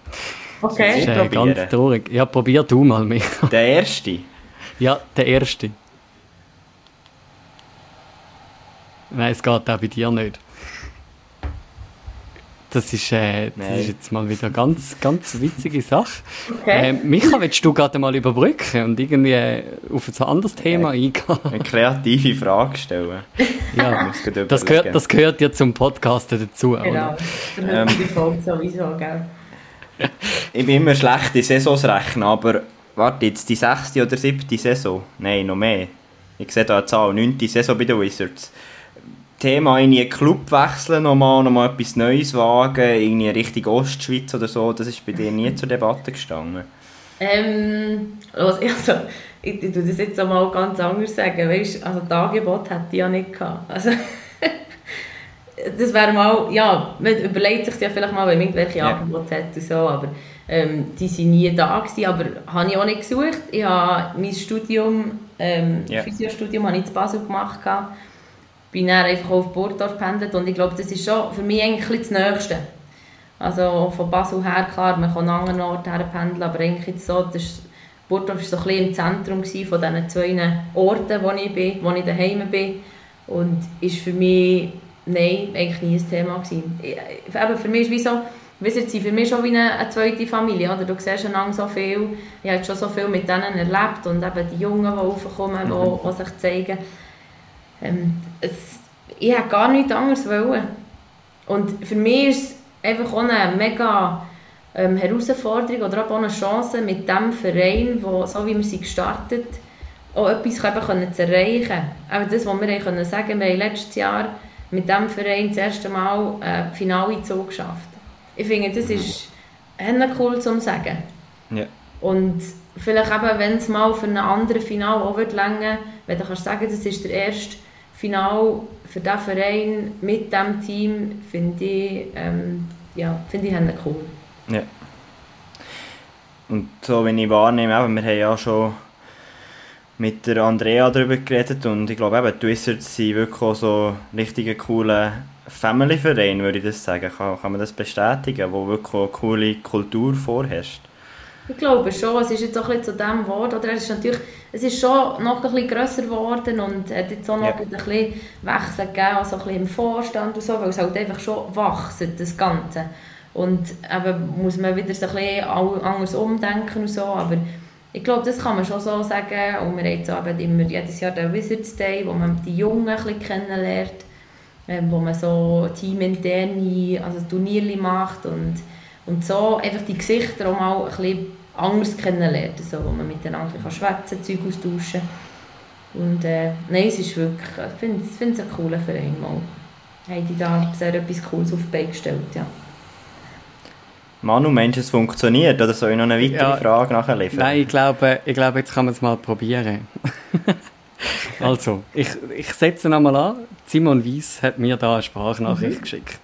Okay. Das ist äh, ganz traurig. Ja, probier du mal, Micha. Der erste? Ja, der erste. Nein, es geht auch bei dir nicht. Das ist, äh, das ist jetzt mal wieder eine ganz, ganz witzige Sache. Okay. Äh, Micha, willst du gerade mal überbrücken und irgendwie äh, auf ein anderes Thema okay. eingehen? Eine kreative Frage stellen. ja, das gehört, das gehört ja zum Podcast dazu. Genau, ähm, die Folge sowieso, gell? ich bin immer schlecht in Saisons rechnen, aber warte, jetzt die sechste oder siebte Saison? Nein, noch mehr. Ich sehe da eine Zahl, neunte Saison bei den Wizards. Thema in einen Club wechseln, nochmal, nochmal etwas Neues wagen, irgendwie Richtung Ostschweiz oder so, das ist bei dir nie zur Debatte gestanden? Ähm, also, ich, ich das jetzt mal ganz anders sagen, weißt, also das Angebot hätte ich ja nicht gehabt. Also, das wäre mal, ja, man überlegt sich ja vielleicht mal, wenn man irgendwelche ja. Angebote hat und so, aber ähm, die waren nie da gewesen, aber habe ich auch nicht gesucht. Ich habe mein Studium, ähm, yeah. Physiostudium, habe ich in Basel gemacht, gehabt. bin dann einfach auf Burgdorf gependelt und ich glaube, das ist schon für mich eigentlich das Nächste. Also von Basel her, klar, man kann an anderen Orten her pendeln, aber eigentlich so, das Burgdorf war so ein bisschen im Zentrum von diesen zwei Orten, wo ich bin, wo ich daheim bin und ist für mich, nein, eigentlich nie ein Thema gewesen. Eben für mich ist wie so, Wisst ihr, für mich schon wie eine, eine, zweite Familie. Oder? Du siehst einander so viel, ich habe schon so viel mit denen erlebt und eben die Jungen, die raufkommen, mhm. die, die sich zeigen. Ähm, es, ich hätte gar nichts anderes wollen. Und für mich ist es einfach auch eine mega ähm, Herausforderung oder auch eine Chance mit dem Verein, wo, so wie wir sie gestartet auch etwas können zu erreichen. Aber das, was wir können sagen wir haben letztes Jahr mit diesem Verein das erste Mal ein Finale geschafft. Ich finde, das ist cool zu sagen. Ja. Und vielleicht eben, wenn es mal für ein anderes Final auch wird länger, wenn du kannst sagen, das ist der erste Final für diesen Verein mit diesem Team, finde ich, ähm, ja, finde ich cool. Ja. Und so, wenn ich wahrnehme, eben, wir haben ja schon mit der Andrea darüber geredet und ich glaube eben, die Wizards sind wirklich so richtige coole Family-Verein, würde ich das sagen. Kann, kann man das bestätigen, wo wirklich eine coole Kultur vorherrscht? Ich glaube schon, es ist jetzt auch ein zu dem Wort, oder es ist natürlich, es ist schon noch ein bisschen grösser geworden und hat jetzt auch noch ja. ein bisschen Wechsel gegeben, also ein bisschen im Vorstand und so, weil es halt einfach schon wächst, das Ganze. Und eben muss man wieder so ein bisschen anders umdenken und so, aber ich glaube, das kann man schon so sagen und wir haben jetzt immer jedes Jahr den Wizards Day, wo man die Jungen ein bisschen kennenlernt wo man so teaminterne also Turniere macht und, und so einfach die Gesichter auch mal ein bisschen anders kennenlernt, also, wo man miteinander kann schwätzen, Zeug austauschen und äh, nein, es ist wirklich, ich finde es ein cooler Verein mal. Haben die da sehr etwas Cooles auf die Beine gestellt, ja. Manu, meinst du, es funktioniert? Oder soll ich noch eine weitere ja, Frage nachliefern? Nein, ich glaube, ich glaube, jetzt kann man es mal probieren. also, ich, ich setze nochmal an. Simon Weiss hat mir da eine Sprachnachricht mhm. geschickt.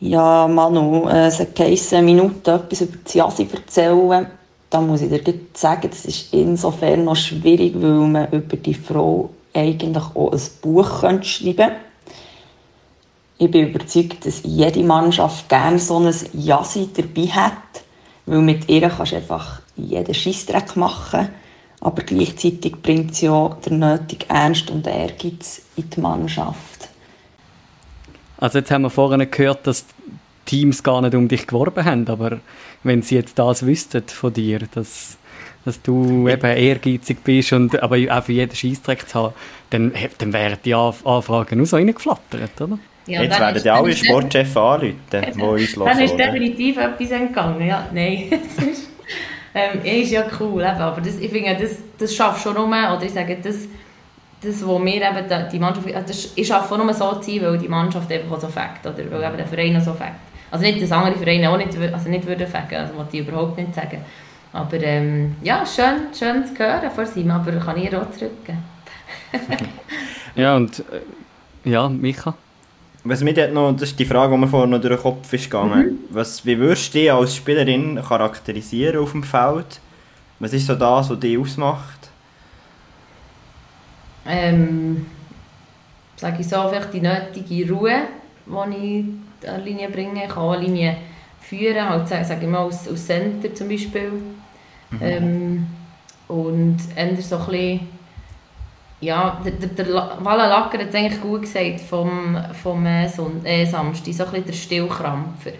Ja, Manu, äh, es hat geheißen, Minute etwas über die Jasi erzählen. Da muss ich dir sagen, das ist insofern noch schwierig, weil man über die Frau eigentlich auch ein Buch schreiben könnte. Ich bin überzeugt, dass jede Mannschaft gerne so ein Jasi dabei hat, weil mit ihr kannst du einfach jeden Scheissdreck machen aber gleichzeitig bringt sie ja der nötige Ernst und Ehrgeiz in die Mannschaft. Also jetzt haben wir vorhin gehört, dass Teams gar nicht um dich geworben haben, aber wenn sie jetzt das wüssten von dir, dass, dass du eben ehrgeizig bist und aber auch für jeden Scheissdreck zu haben, dann, dann wären die Anfragen nur so reingeflattert, oder? Ja, jetzt werden ja alle Sportchefs anrufen, die uns hören. Dann ist definitiv etwas entgangen, ja, nein. ähm, ist ja cool, eben, aber das, ich finde, das, das schafft schon nur, oder ich sage, das, das wo wir eben die Mannschaft, äh, das, ich schaffe nur so zu sein, weil die Mannschaft einfach so fängt, oder weil eben der Verein so fängt. Also nicht, dass andere Vereine auch nicht, also nicht würden fängen, also wollte ich überhaupt nicht sagen. Aber ähm, ja, schön, schön zu hören von ihm, aber kann ich auch zurückgeben. ja, und äh, ja, Micha? Was mir noch, das ist die Frage, die mir vorhin noch durch den Kopf ist gegangen. Mhm. Was, wie würdest du dich als Spielerin charakterisieren auf dem Feld? Was ist so das, was dich ausmacht? Ähm, sage ich so, vielleicht die nötige Ruhe, die ich an Linie bringe. Ich kann auch Linie führen, halt, sage ich mal, aus, aus Center zum Beispiel. Mhm. Ähm, und eher so ein bisschen ja, der, der, der Walla Lacker hat es eigentlich gut gesagt vom, vom äh, Son äh, Samstag, so ein bisschen der Stillkrampfer.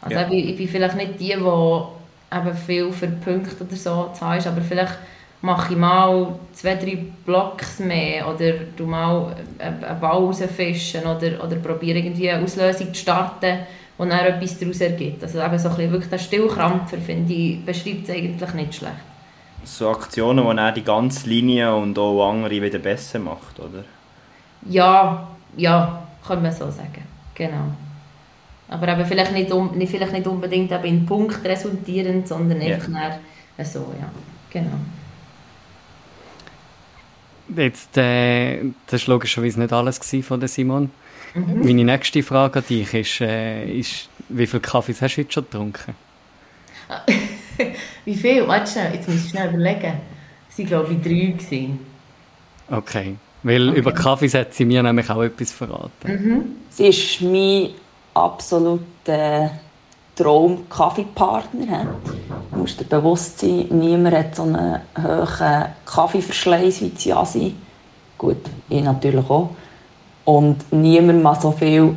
Also ja. ich, ich bin vielleicht nicht die, die eben viel für Punkte oder so zahlen, aber vielleicht mache ich mal zwei, drei Blocks mehr oder du mal einen Ball rausfischen oder, oder probiere irgendwie eine Auslösung zu starten und dann etwas daraus ergibt. Also eben so ein bisschen wirklich der Stillkrampfer, finde ich, beschreibt es eigentlich nicht schlecht so Aktionen, wo er die ganze Linie und auch andere wieder besser macht, oder? Ja, ja, kann man so sagen. Genau. Aber eben vielleicht nicht, um, vielleicht nicht unbedingt in Punkt resultierend, sondern yeah. einfach so, ja. Genau. Jetzt, äh, das war logischerweise nicht alles von der Simon. Mhm. Meine nächste Frage an dich ist, äh, ist, wie viele Kaffees hast du heute schon getrunken? wie viel? Warte schnell, jetzt muss ich schnell überlegen. Es waren, glaube ich, drei. Gewesen. Okay, weil okay. über Kaffees hat sie mir nämlich auch etwas verraten. Mhm. Sie ist mein absoluter Traum-Kaffeepartner. Du musst dir bewusst sein, niemand hat so einen hohen Kaffeeverschleiß wie die Asi. Gut, ich natürlich auch. Und niemand mag so viel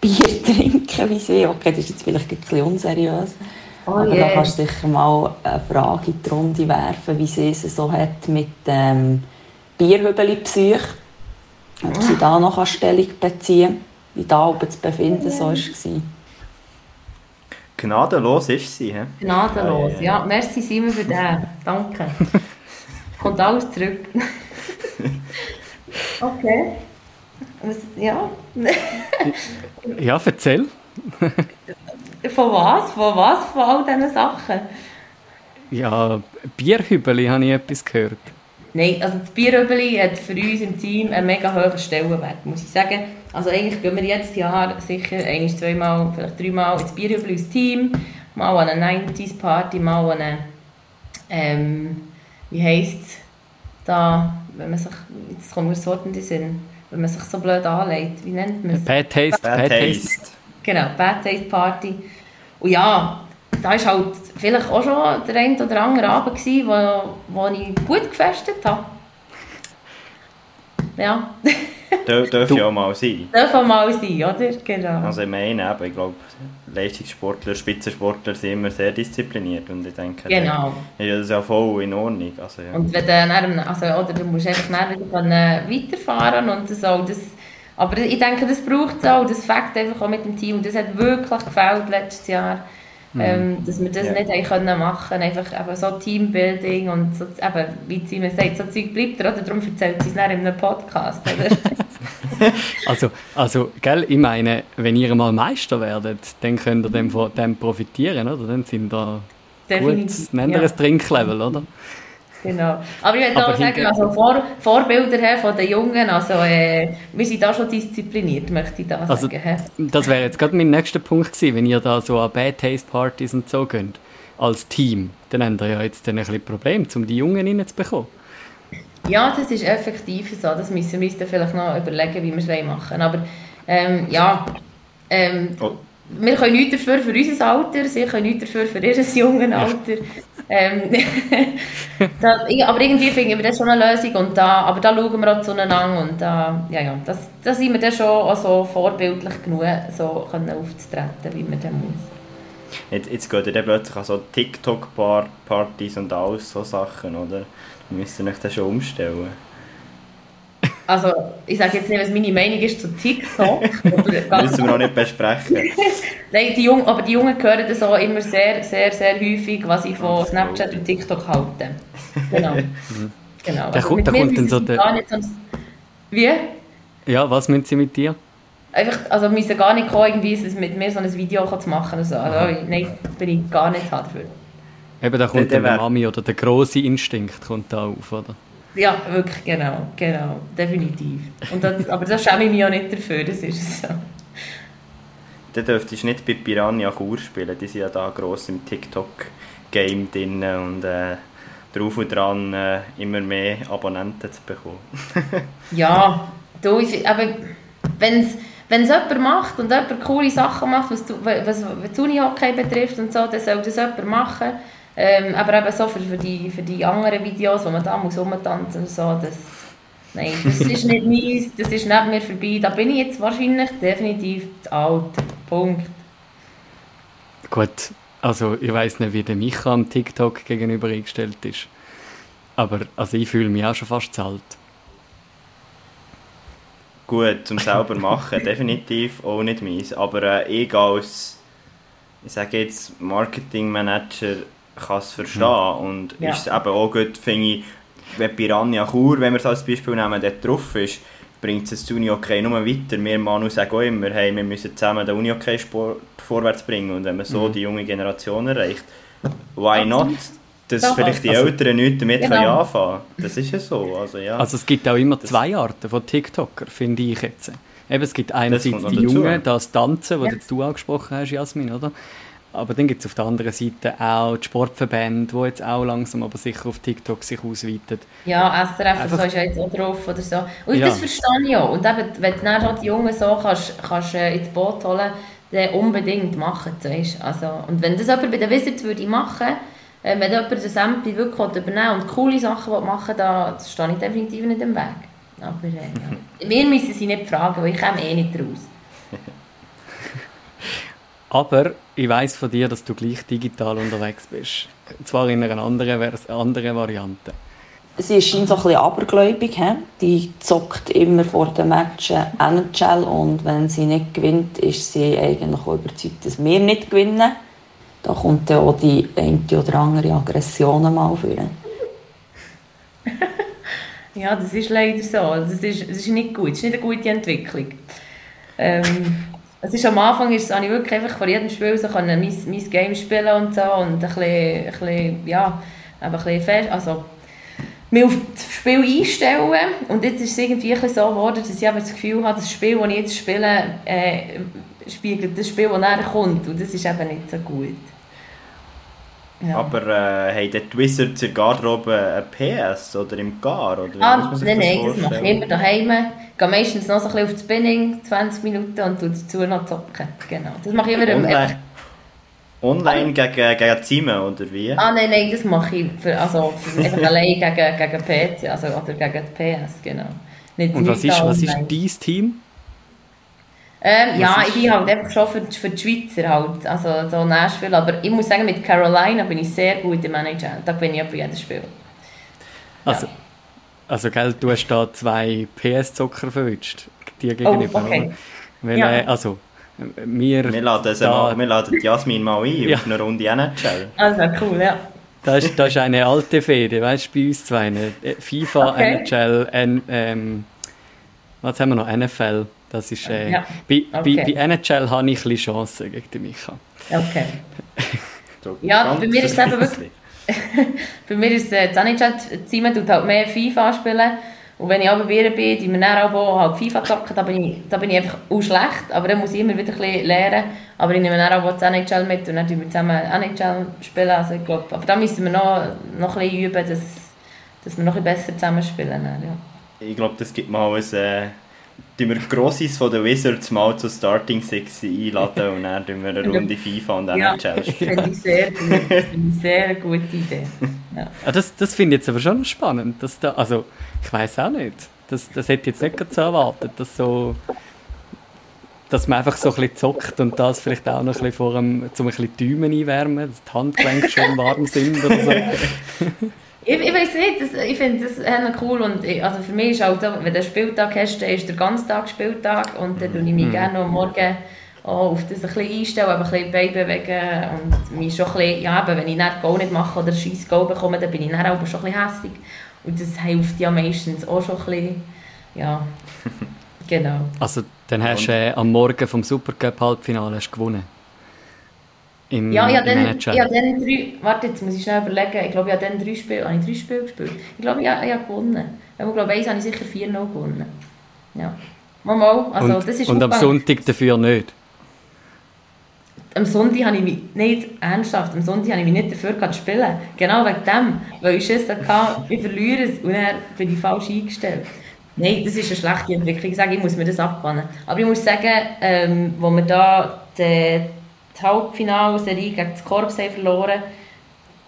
Bier trinken wie sie. Okay, das ist jetzt vielleicht ein bisschen unseriös. Oh aber yeah. da kannst du sicher mal eine Frage in die Runde werfen, wie sie es so hat mit dem Bierhübeli-Psych. Ob sie da noch Stellung beziehen kann, wie da oben zu befinden so war. Gnadenlos ist sie. He? Gnadenlos, ja. ja. Merci Simon für den. Danke. Kommt alles zurück. okay. Ja. ja, erzähl. Von was? Von was? Von all diesen Sachen? Ja, Bierhübeli habe ich etwas gehört. Nein, also das Bierhübeli hat für uns im Team einen mega hohen Stellenwert, muss ich sagen. Also eigentlich gehen wir jetzt Jahr sicher ein, zweimal, vielleicht dreimal ins Bierhübeli ins Team, mal an eine 90s Party, mal an eine, ähm, wie heisst es, da, wenn man sich, jetzt kommen wir Sorten in Sinn, wenn man sich so blöd anlegt, wie nennt man es? Bad Taste. Bad, Taste. Genau, Bad Taste Party. Und ja, da war halt vielleicht auch schon der ein oder andere Abend, gewesen, wo, wo ich gut gefestet habe. Ja. Darf ja auch mal sein. Darf auch mal sein, oder? Genau. Also ich meine eben, ich glaube, Leistungssportler, Spitzensportler sind immer sehr diszipliniert und ich denke, genau. dann ist das ja voll in Ordnung. Also, ja. Und wenn dann, also, oder du musst einfach wieder weiterfahren und das auch das aber ich denke, das braucht es auch, das fängt einfach auch mit dem Team und das hat wirklich gefällt letztes Jahr. Mhm. Ähm, dass wir das ja. nicht haben können machen einfach eben so Teambuilding und so, eben, wie Simon sagt, so Zeug bleibt er, oder? darum erzählt sie es in einem Podcast, also, also, gell, ich meine, wenn ihr mal Meister werdet, dann könnt ihr dem, von dem profitieren, oder? Dann sind da Definitiv, gut, nennt ihr ja. ein Trinklevel, oder? Genau. Aber ich würde auch sagen, also Vor Vorbilder her von den Jungen, also äh, wir sind da schon diszipliniert, möchte ich da also, sagen. Das wäre jetzt gerade mein nächster Punkt gewesen, wenn ihr da so an Bad Taste Partys und so geht, als Team, dann habt ihr ja jetzt ein bisschen Problem, um die Jungen reinzubekommen. Ja, das ist effektiv so. Das müssen wir uns dann vielleicht noch überlegen, wie wir es machen Aber ähm, ja, ähm, oh. Wir können nichts dafür für unser Alter, sie können nichts dafür für ihr junges Alter. Ähm, da, aber irgendwie finden wir das schon eine Lösung und da, aber da schauen wir auch zueinander und da, ja, ja, das, da sind wir dann schon auch vorbildlich genug, so können aufzutreten, wie man dann muss. Jetzt, jetzt geht ihr dann plötzlich an so TikTok-Partys und alles so Sachen, oder? Da müsst ihr euch das schon umstellen. Also, ich sage jetzt nicht, was meine Meinung ist zu TikTok. das müssen wir noch nicht besprechen. Nein, die Jungen, aber die Jungen hören das auch immer sehr, sehr, sehr häufig, was ich von Snapchat und TikTok halte. Genau. genau. Da, also kommt, da kommt dann so der... Wie? Ja, was müssen sie mit dir? Einfach, also wir müssen gar nicht kommen, irgendwie mit mir so ein Video zu machen. Also, also nein, bin ich gar nicht dafür. Eben, da kommt der, der Mami oder der große Instinkt kommt da auf, oder? Ja, wirklich, genau, genau, definitiv. Und das, aber da schäme ich mich auch nicht dafür, das ist so. Dann dürftest du nicht bei Piranha Chur spielen, die sind ja da gross im TikTok-Game drin und äh, drauf und dran äh, immer mehr Abonnenten zu bekommen. ja, du, aber wenn es wenn es jemand macht und jemand coole Sachen macht, was, was, was Unihockey betrifft und so, dann soll das jemand machen. Ähm, aber eben so für, für, die, für die anderen Videos, wo man da muss rumtanzen und so, das, nein, das ist nicht meins, das ist neben mir vorbei. Da bin ich jetzt wahrscheinlich definitiv zu alt. Punkt. Gut, also ich weiß nicht, wie der Micha am TikTok gegenüber eingestellt ist. Aber also ich fühle mich auch schon fast zu alt. Gut, zum selber machen, definitiv auch nicht meins. Aber äh, ich als, ich sage jetzt, Marketingmanager kann es verstehen. Mhm. Und ja. ist es eben auch gut, finde ich, wenn Piranha Chur, wenn wir es als Beispiel nehmen, dort drauf ist, bringt es das Uni-Hockey nur weiter. Wir Manu sagen auch immer, hey, wir müssen zusammen den Uni-Hockey-Sport vorwärts bringen und wenn man so mhm. die junge Generation erreicht, why not? dass Doch, vielleicht die also- Eltern nichts damit Genau. können anfangen Das ist ja so. Also, ja. Also es gibt auch immer zwei Arten von TikToker, finde ich jetzt. Eben, es gibt einerseits die dazu. Jungen, das Tanzen, was Ja. jetzt du angesprochen hast, Jasmin, oder? Aber dann gibt es auf der anderen Seite auch die Sportverbände, die jetzt auch langsam aber sicher auf TikTok sich ausweiten. Ja, SRF Einfach- so ist ja jetzt auch drauf oder so. Und Ja. das verstehe ich auch. Und eben, wenn du dann auch die Jungen so kannst, kannst äh, ins Boot holen, dann unbedingt machen, weißt? Also, und wenn das jemand bei den Wizards würde machen, äh, wenn jemand das Sample wirklich übernehmen und coole Sachen machen da das stehe ich definitiv nicht im Weg. Aber äh, wir müssen sie nicht fragen, weil ich komme eh nicht raus. Aber ich weiß von dir, dass du gleich digital unterwegs bist. Zwar in einer anderen, Vers- anderen Variante. Sie ist scheinbar so ein bisschen abergläubig. He? Die zockt immer vor den Matchen NHL und wenn sie nicht gewinnt, ist sie eigentlich auch überzeugt, dass wir nicht gewinnen. Da kommt dann auch die eine oder andere Aggression mal führen. Ja, das ist leider so. Das ist, das ist nicht gut. Das ist nicht eine gute Entwicklung. Ähm, es ist am Anfang ist, habe ich wirklich einfach vor jedem Spiel so können mein, mein Game spielen und so und ein bisschen, ein bisschen ja, ein bisschen fest, also mich auf das Spiel einstellen und jetzt ist es irgendwie so geworden, dass ich aber das Gefühl habe, das Spiel, das ich jetzt spiele, äh, spiegelt das Spiel, das nachher kommt und das ist eben nicht so gut. Ja. Aber äh, haben die Wizards in der Garderobe ein PS oder im Gar? Oder wie Ah, nein, nein, das mache ich immer daheim. Ich gehe meistens noch so ein bisschen auf das Spinning, 20 Minuten, und tue dazu noch zocken. Genau. Das mache ich immer im Online, online gegen, gegen Zimmer, oder wie? Ah, nein, nein, das mache ich für, also, für einfach allein gegen, gegen PC, also, oder gegen die PS, genau. Nicht, Und was ist, was ist dein Team? Ähm, ja, ich bin halt einfach schon für, für die Schweizer halt, also so Nashville, aber ich muss sagen, mit Carolina bin ich sehr gut im Manager. Da bin ich etwa jedes Spiel. Also, also gell, du hast da zwei PS-Zocker verwünscht, dir gegenüber, Oh, okay. Weil, Ja. äh, also, wir, Wir laden, da, mal, wir laden die Jasmin mal ein Ja. auf eine Runde NHL. Also cool, ja. das, ist, das ist eine alte Fehde, weißt du, bei uns zwei. Äh, FIFA, Okay. NHL, N, ähm, was haben wir noch? NFL. Das ist, äh, Ja. bei, Okay. bei, bei NHL habe ich ein bisschen Chancen gegen den Micha. Okay. So Ja, bei mir ist es eben wirklich- Bei mir ist äh, das NHL-Team tut halt mehr FIFA spielen. Und wenn ich aber bei ihr bin, die mir dann auch halt FIFA zocken, da bin ich, da bin ich einfach auch schlecht. Aber dann muss ich immer wieder ein bisschen lernen. Aber ich nehme dann auch das NHL mit und dann tun wir zusammen NHL spielen. Also ich glaube, aber da müssen wir noch, noch ein bisschen üben, dass, dass wir noch ein bisschen besser zusammen spielen. Ja. Ich glaube, das gibt mal ein... Äh, tun wir Grossis von den Wizards mal zur Starting Six einladen und dann tun wir eine Runde FIFA und Ja, NHL spielen. finde ich sehr gut. Ich sehr eine gute Idee. Ja. Ah, das das finde ich jetzt aber schon spannend. Dass da, also, ich weiß auch nicht. Das, das hätte ich jetzt nicht gerade so erwartet, dass so dass man einfach so ein bisschen zockt und das vielleicht auch noch ein bisschen vor dem, zum ein bisschen die Däume einwärmen, dass die Handgelenke schon warm sind oder so. Ich, ich weiß nicht, das, ich finde das cool und ich, also für mich ist halt, so, wenn du einen Spieltag hast, dann ist der ganze Tag Spieltag und dann tue ich mich gerne am Morgen auch auf das ein bisschen einstellen, aber ein bisschen Bein bewegen und mich schon ein bisschen, ja eben, wenn ich nicht Goal nicht mache oder scheiß Goal bekomme, dann bin ich dann aber schon ein bisschen hässig und das hilft ja meistens auch schon ein bisschen, ja, genau. Also, dann hast du äh, am Morgen vom Supercup Halbfinale hast du gewonnen. Im, Ja, ich habe dann, ich habe dann drei, warte, jetzt muss ich schnell überlegen, ich glaube, ich habe dann drei Spiele, habe ich drei Spiele gespielt? Ich glaube, ich, habe- ich habe gewonnen. Ich glaube, eins habe ich sicher 4-0 gewonnen. Ja. Mal, mal, also und das ist und am. Sonntag dafür nicht. Am Sonntag habe ich mich, nicht ernsthaft, am Sonntag habe ich mich nicht dafür zu spielen. Genau wegen dem, weil ich Schiss hatte, ich verliere es und dann bin ich falsch eingestellt. Nein, das ist eine schlechte Entwicklung. Ich sage, ich muss mir das abbannen. Aber ich muss sagen, ähm, wo wir da die, die Halbfinalserie gegen das Korps verloren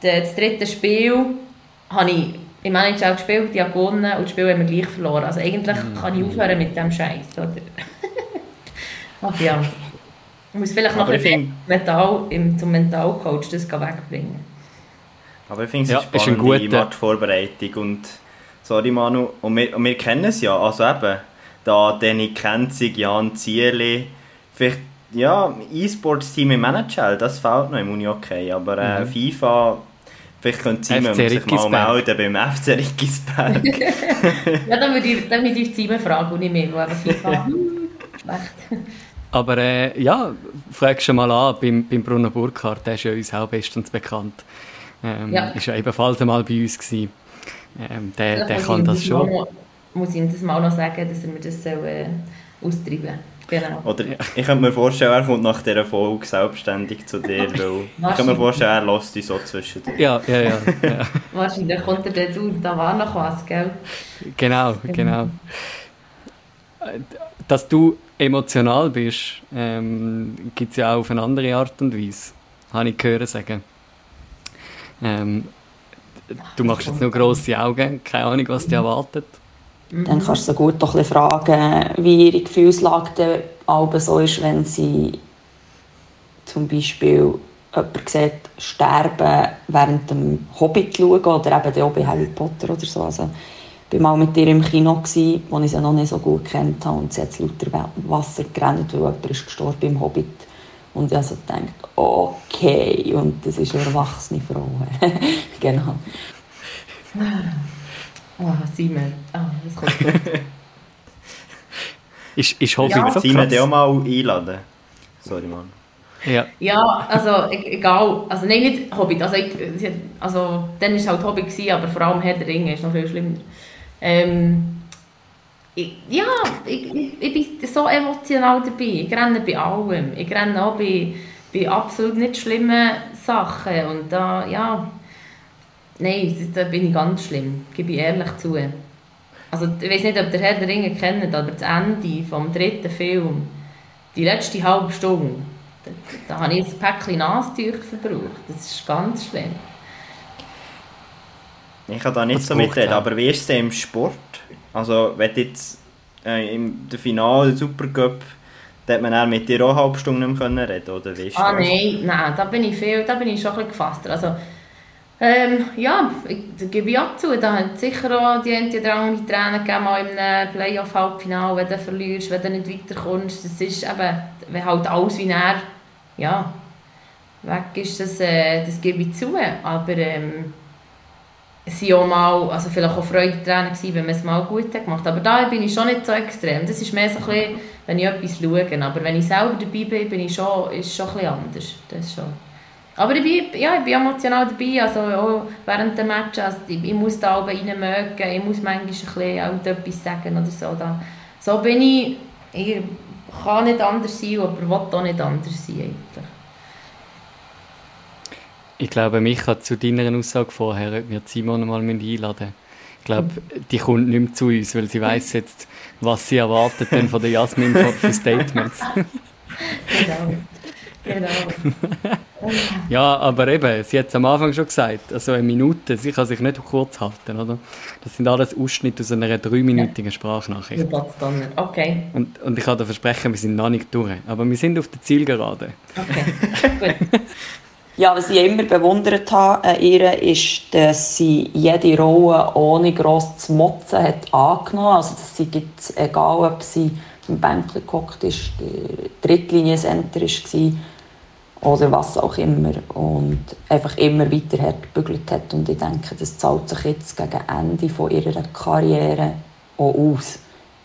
das das dritte Spiel habe ich im NHL gespielt, die habe gewonnen und das Spiel haben wir gleich verloren. Also eigentlich kann ich aufhören mit dem Scheiß, oder? Aber ja. Ich muss vielleicht noch ein bisschen find- Mental, im, zum Mentalcoach das wegbringen. Aber ich finde es Ja, eine ist ein spannende Matchvorbereitung und sorry Manu, und wir, und wir kennen es ja, also eben, da Danny Kenzig, Jan Zierli, vielleicht, ja, E-Sports-Team im NHL, das fehlt noch im Uni-Okay, aber äh, Mhm. FIFA, vielleicht könnte Simon sich mal melden beim FC Rickisberg. Ja, dann würde ich, dann würde ich die Simon fragen und nicht mehr, wo eben FIFA hm, schlecht. Aber äh, ja, frag schon mal an beim, beim Bruno Burkhardt, der ist ja uns auch bestens bekannt. Ähm, Ja. Ist ja ebenfalls einmal bei uns gewesen. Ähm, der, der muss kann das schon. Mal, muss ich ihm das mal noch sagen, dass er mir das soll, äh, austreiben Genau. Oder ich könnte mir vorstellen, er kommt nach dieser Folge selbstständig zu dir, weil ich kann mir vorstellen, er lässt uns so zwischen Ja, ja, ja. ja. Wahrscheinlich kommt er dann, du, da war noch was, gell? Genau, genau. Äh, Dass du emotional bist, ähm, gibt es ja auch auf eine andere Art und Weise. Habe ich gehört sagen. Ähm, du machst jetzt nur grosse Augen, keine Ahnung, was dich erwartet. Dann kannst du sie gut doch ein bisschen fragen, wie ihre Gefühlslage dann aber so ist, wenn sie zum Beispiel jemanden sieht, sterben während dem Hobbit schauen oder eben auch bei Harry Potter oder so. Also, ich war mal mit ihr im Kino, gewesen, wo ich sie noch nicht so gut kennt habe und sie hat lauter Wasser gerannt, weil jemand ist gestorben im Hobbit. Und ich habe so gedacht, okay, und das ist eine erwachsene Frau. genau. Oh, Simon. Ah, das kommt gut. Ist, ist Hobbit Ja. so Simon, dich auch mal einladen. Sorry, Mann. Ja. Ja, also e- egal. Also nein, nicht Hobbit. Also, ich, also dann war es halt Hobbit, gewesen, aber vor allem Herr der Ringe ist noch viel schlimmer. Ähm, ich, ja, ich, ich, ich bin so emotional dabei. Ich renne bei allem. Ich renne auch bei, bei absolut nicht schlimmen Sachen. Und da, ja, nein, da bin ich ganz schlimm. Gebe ich ehrlich zu. Also ich weiß nicht, ob der Herr der Ringe kennt, aber das Ende vom dritten Film, die letzte halbe Stunde, da, da habe ich ein Päckchen Nastücher verbraucht. Das ist ganz schlimm. Ich kann da nicht Das so mitreden, auch. aber wie ist es denn im Sport? Also, wenn du jetzt äh, im der Finale, der Supercup, da hat man dann mit dir auch eine halbe Stunde nicht mehr können reden oder wie ist Ah das? nein, nein, da bin ich viel, da bin ich schon ein bisschen gefasster. Also, ähm, ja, ich, gebe ich auch zu, da hat sicher auch die eine oder andere Tränen gegeben, in einem Playoff-Halbfinale, wenn du verlierst, wenn du nicht weiterkommst. Das ist eben, wenn halt alles wie er, ja, weg ist, das, äh, das gebe ich zu. Aber ähm, es waren auch mal, also vielleicht auch Freudentränen wenn man es mal gut hat gemacht. Aber da bin ich schon nicht so extrem. Das ist mehr so ein bisschen, wenn ich etwas schaue. Aber wenn ich selber dabei bin, bin ich schon, ist es schon ein bisschen anders. Das schon. Aber ich bin, ja, ich bin emotional dabei, also auch während der Match. Also ich, ich muss da oben reinmögen, ich muss manchmal ein bisschen auch etwas sagen oder so. Da. So bin ich, ich kann nicht anders sein, aber will auch nicht anders sein eigentlich. Ich glaube, mich hat zu deiner Aussage vorher, ob wir Simon mal einladen müssen. Ich glaube, die kommt nicht mehr zu uns, weil sie weiß jetzt, was sie erwartet denn von der Jasmin für, für Statements. Genau. Genau. Ja, aber eben, sie hat es am Anfang schon gesagt, also eine Minute, sie kann sich nicht kurz halten, oder? Das sind alles Ausschnitte aus einer dreiminütigen Sprachnachricht. Okay, Und, und ich kann dir versprechen, wir sind noch nicht durch. Aber wir sind auf der Zielgerade. okay. Gut. Ja, was ich immer bewundert habe an ihr, ist, dass sie jede Rolle ohne gross zu motzen hat angenommen. Also, dass sie gibt, egal ob sie im Bänkchen gehockt ist, Drittlinie-Center war oder was auch immer. Und einfach immer weiter hergebügelt hat. Und ich denke, das zahlt sich jetzt gegen Ende von ihrer Karriere auch aus.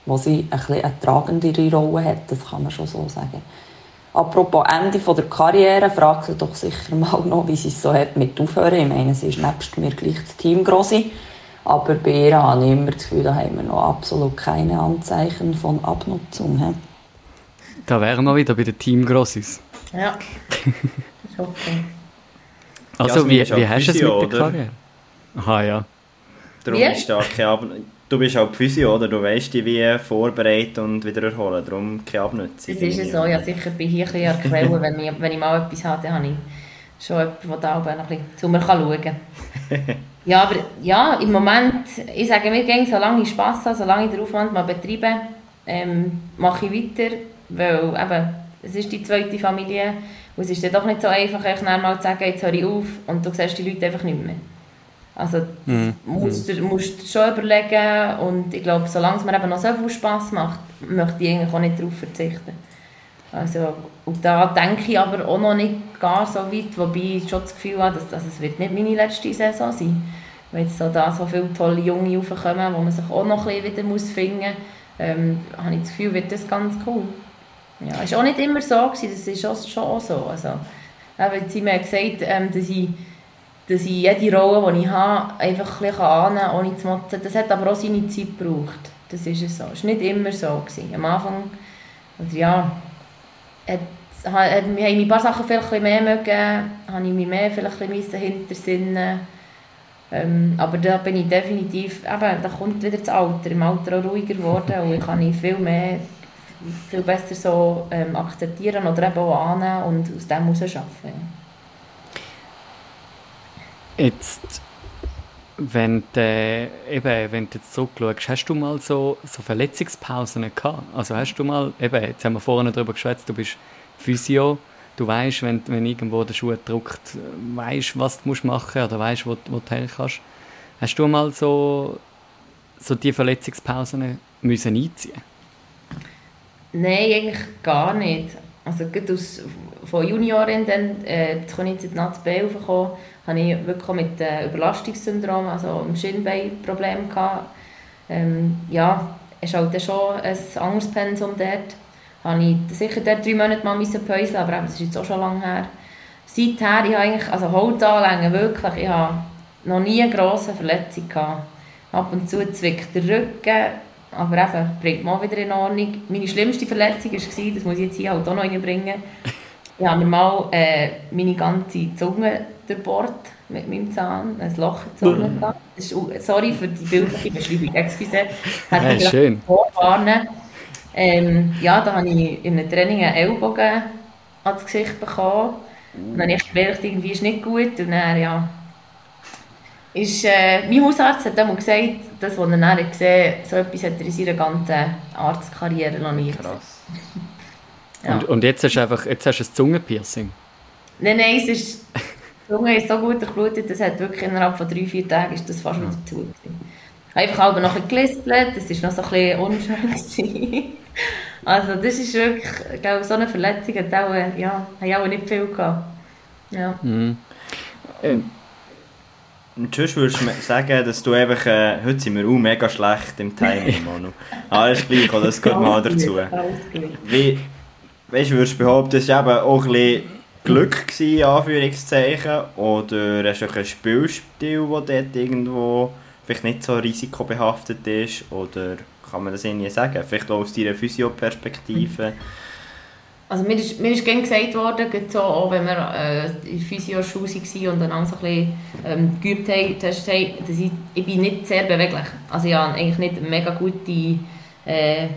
Wo sie ein bisschen eine tragendere Rolle hat, das kann man schon so sagen. Apropos Ende von der Karriere, fragt sie doch sicher mal noch, wie sie es so hat mit Aufhören. Ich meine, sie ist nebst mir gleich das Teamgrossi. Aber bei ihr habe ich immer das Gefühl, da haben wir noch absolut keine Anzeichen von Abnutzung. he? Da wären wir wieder bei den Teamgrossis. Ja, ist okay. Also, wie, wie hast du es mit der? Karriere? Aha, ja. Darum Wie? ist da keine Ab Du bist auch Physio, oder? Du weißt dich wie vorbereiten und wieder erholen. Darum keine Abnutzung. Das ist ja so, ja sicher bin ich hier an der Quelle, wenn ich, wenn ich mal etwas habe, dann habe ich schon jemanden, der da oben noch ein bisschen zu mir schauen kann. ja, aber ja, im Moment, ich sage mir gerne, solange ich Spass habe, solange ich den Aufwand mal betreibe, ähm, mache ich weiter, weil eben, es ist die zweite Familie und es ist dann doch nicht so einfach, dann mal zu sagen, jetzt höre ich auf und du siehst die Leute einfach nicht mehr. Also Mhm. musst du musst schon überlegen und ich glaube, solange es mir eben noch so viel Spass macht, möchte ich eigentlich auch nicht darauf verzichten. Also, und da denke ich aber auch noch nicht gar so weit, wobei ich schon das Gefühl habe, dass, dass es wird nicht meine letzte Saison sein Weil jetzt so da so viele tolle Junge raufkommen, wo man sich auch noch ein bisschen wieder muss finden muss, ähm, habe ich das Gefühl, wird das ganz cool. Ja, war auch nicht immer so, gewesen, das ist auch, schon auch so. Also, eben, sie mir gesagt, ähm, dass ich dass ich jede Rolle, die ich habe, einfach ein bisschen annehmen kann, ohne zu motzen. Das hat aber auch seine Zeit gebraucht. Das ist es so. Es war nicht immer so. Gewesen. Am Anfang, oder ja, hat, hat, mich ein paar Sachen vielleicht ein mehr mögen, habe ich mich mehr vielleicht ein bisschen hintersinnen ähm, aber da bin ich definitiv, eben, da kommt wieder das Alter, im Alter auch ruhiger geworden und ich kann viel mehr, viel besser so ähm, akzeptieren oder eben auch annehmen und aus dem heraus arbeiten. Jetzt, wenn du, eben, wenn du jetzt zurückschaust, hast du mal so, so Verletzungspausen gehabt? Also hast du mal, eben, jetzt haben wir vorhin darüber geschwätzt, du bist Physio, du weißt, wenn, wenn irgendwo der Schuh drückt, weißt, was du musst machen oder weißt, wo, wo du helfen kannst. Hast du mal so, so die Verletzungspausen müssen einziehen? Nein, eigentlich gar nicht. Also gerade aus, von Juniorin, dann, äh, jetzt kann ich in die Nazi B raufgekommen, habe ich wirklich mit äh, Überlastungssyndrom, also einem Schienbeinproblem gehabt. Ähm, ja, es ist halt schon ein anderes Pensum dort. Habe ich sicher dort drei Monate mal päuseln aber das ist jetzt auch schon lange her. Seither, ich habe eigentlich, also Holzanlängen, wirklich, ich habe noch nie eine grosse Verletzung gehabt. Ab und zu zwickt der Rücken, aber eben, bringt man wieder in Ordnung. Meine schlimmste Verletzung war, das muss ich jetzt hier halt auch noch reinbringen, ich habe mir mal äh, meine ganze Zunge durchbohrt mit meinem Zahn, ein Loch in die Zunge. Sorry für die bildliche Beschreibung, excuse. Hat ja, schön. Ähm, ja, da habe ich in einem Training einen Ellbogen ans Gesicht bekommen. Und dann habe ich gemerkt, irgendwie ist nicht gut. Und dann, ja, ist, äh, mein Hausarzt hat einmal gesagt, das, was er dann gesehen hat, so etwas hat er in seiner ganzen Arztkarriere noch nie Krass. ja. und, und jetzt hast du einfach jetzt hast du ein Zungenpiercing? Nein, nein, es ist, die Zunge ist so gut durchblutet, das hat wirklich innerhalb von drei, vier Tagen ist das fast wieder zu. Gewesen. Einfach aber noch ein gelispelt, das war noch so ein bisschen unschön. also das ist wirklich, ich glaube, so eine Verletzung hat auch, ja, habe auch nicht viel gehabt. Ja. Mhm. Ähm. Und sonst würdest du sagen, dass du einfach, äh, heute sind wir auch mega schlecht im Timing, Manu. Alles gleich, oder? das gehört mal dazu. Wie, weißt du, würdest du behaupten, es war eben auch ein bisschen Glück, gewesen, Anführungszeichen, oder hast du einen Spielstil, der dort irgendwo vielleicht nicht so risikobehaftet ist oder kann man das irgendwie sagen? Vielleicht auch aus deiner Physioperspektive? Also mir ist, mir ist gerne gesagt worden, so, auch wenn wir äh, in Physioschule waren und dann so ähm, geübt haben, dass ich, ich, bin nicht sehr beweglich. Also ich habe eigentlich nicht mega gute... Äh,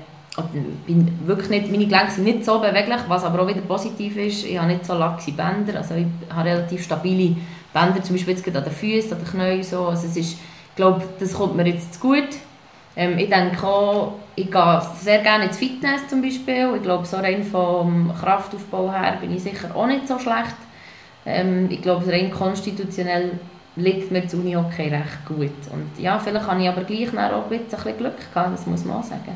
bin wirklich nicht, meine Gelenke sind nicht so beweglich, was aber auch wieder positiv ist. Ich habe nicht so laxe Bänder, also ich habe relativ stabile Bänder, zum Beispiel jetzt an den Füßen, an den Knien. So. Also ich glaube, das kommt mir jetzt gut. Ähm, ich denke auch, ich gehe sehr gerne ins Fitness zum Beispiel. Ich glaube, so rein vom Kraftaufbau her bin ich sicher auch nicht so schlecht. Ähm, ich glaube, rein konstitutionell liegt mir das Unihockey recht gut. Und ja, vielleicht habe ich aber gleich auch ein bisschen Glück gehabt, das muss man auch sagen.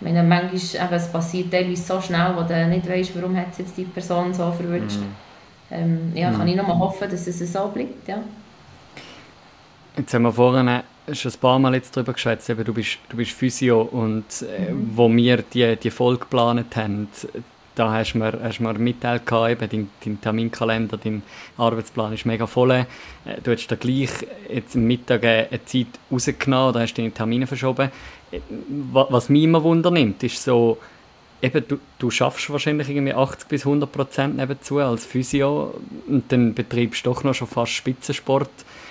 Ich meine, manchmal eben, es passiert teilweise so schnell, wo du nicht weißt, warum hat jetzt die Person so verwünscht. Mm. Ähm, ja, kann mm. ich nur mal hoffen, dass es so bleibt, ja. Jetzt haben wir vorhin schon ein paar Mal jetzt darüber geschwätzt, du, bist, du bist Physio und äh, mhm. wo wir die, die Folge geplant haben, da hast du mir, hast mir mitteilt, eben, dein, dein Terminkalender, dein Arbeitsplan ist mega voll. Äh, du hast da gleich jetzt am Mittag eine Zeit rausgenommen oder hast deine Termine verschoben. Äh, was mich immer Wunder nimmt, ist so, eben, du, du schaffst wahrscheinlich irgendwie 80 bis 100 Prozent nebenzu als Physio und dann betreibst du doch noch schon fast Spitzensport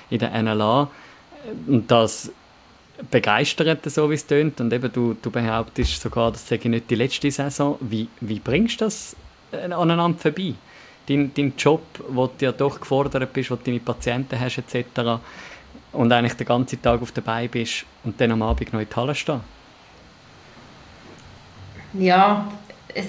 in der NLA. Und das begeistert, so wie es tönt. Und eben du, du behauptest sogar, das sei nicht die letzte Saison. Wie, wie bringst du das aneinander vorbei? Dein, dein Job, wo du ja doch gefordert bist, wo du deine Patienten hast etc. Und eigentlich den ganzen Tag auf der Beine bist und dann am Abend noch in die Halle stehen. Ja, es,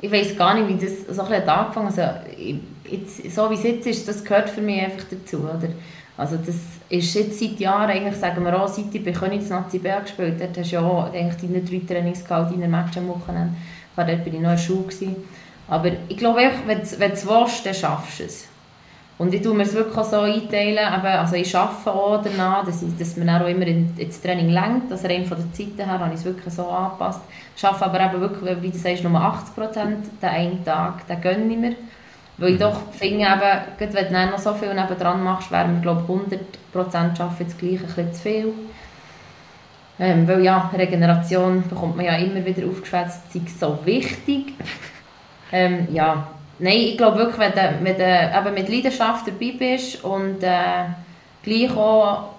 ich weiß gar nicht, wie das so ein angefangen hat. Also, jetzt, so wie es jetzt ist, das gehört für mich einfach dazu. Oder? Also das ist jetzt seit Jahren, eigentlich sagen wir auch, seit ich bei Königsnazi B gespielt habe, hast du ja auch eigentlich deine drei Trainings gehabt, deine Matches am Wochenende. Dort war ich noch in der Schule. Gewesen. Aber ich glaube, wenn du es willst, dann schaffst du es. Und ich tue mir es wirklich so einteilen, also ich arbeite auch danach, dass, ich, dass man auch immer ins Training lenkt, also rein von der Zeit her habe ich es wirklich so angepasst. Ich arbeite aber eben wirklich, wie du sagst, nur 80 Prozent, den einen Tag, den gönne ich mir. Weil ich mhm. doch finde, eben, wenn du noch so viel nebendran machst, wären wir, glaube ich, 100% arbeiten das Gleiche ein bisschen zu viel. Ähm, weil ja, Regeneration bekommt man ja immer wieder aufgeschwätzt, sei so wichtig. Ähm, ja, nein, ich glaube wirklich, wenn du, wenn du eben mit Leidenschaft dabei bist und äh, gleich auch,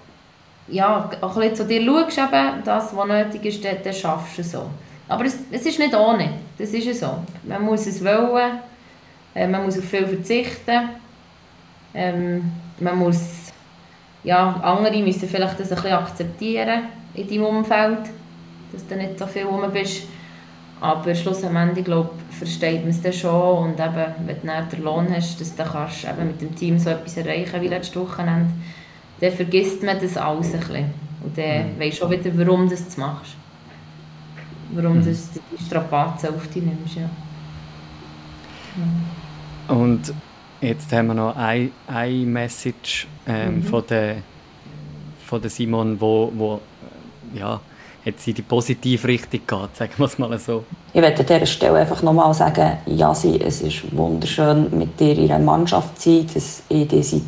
ja, auch ein bisschen zu dir schaust, eben, das, was nötig ist, dann, dann schaffst du es so. Aber es, es ist nicht ohne, das ist ja so. Man muss es wollen, äh, man muss auf viel verzichten, ähm, man muss, ja, andere müssen vielleicht das ein bisschen akzeptieren in deinem Umfeld, dass du nicht so viel rum bist. Aber schlussendlich, glaube versteht man es dann schon und eben, wenn du dann den Lohn hast, dass du kannst eben mit dem Team so etwas erreichen wie letzte Wochenende, dann vergisst man das alles ein bisschen. Und dann mhm. weisst du auch wieder, warum du das machst. Warum mhm. du die Strapazen auf dich nimmst, ja. Mhm. Und jetzt haben wir noch eine, eine Message ähm, mhm. von, der, von der Simon, wo, wo ja, jetzt in die positive Richtung geht, sagen wir es mal so. Ich möchte an dieser Stelle einfach nochmal sagen, Jasi, es ist wunderschön, mit dir in einer Mannschaft zu sein, dass ich dich seit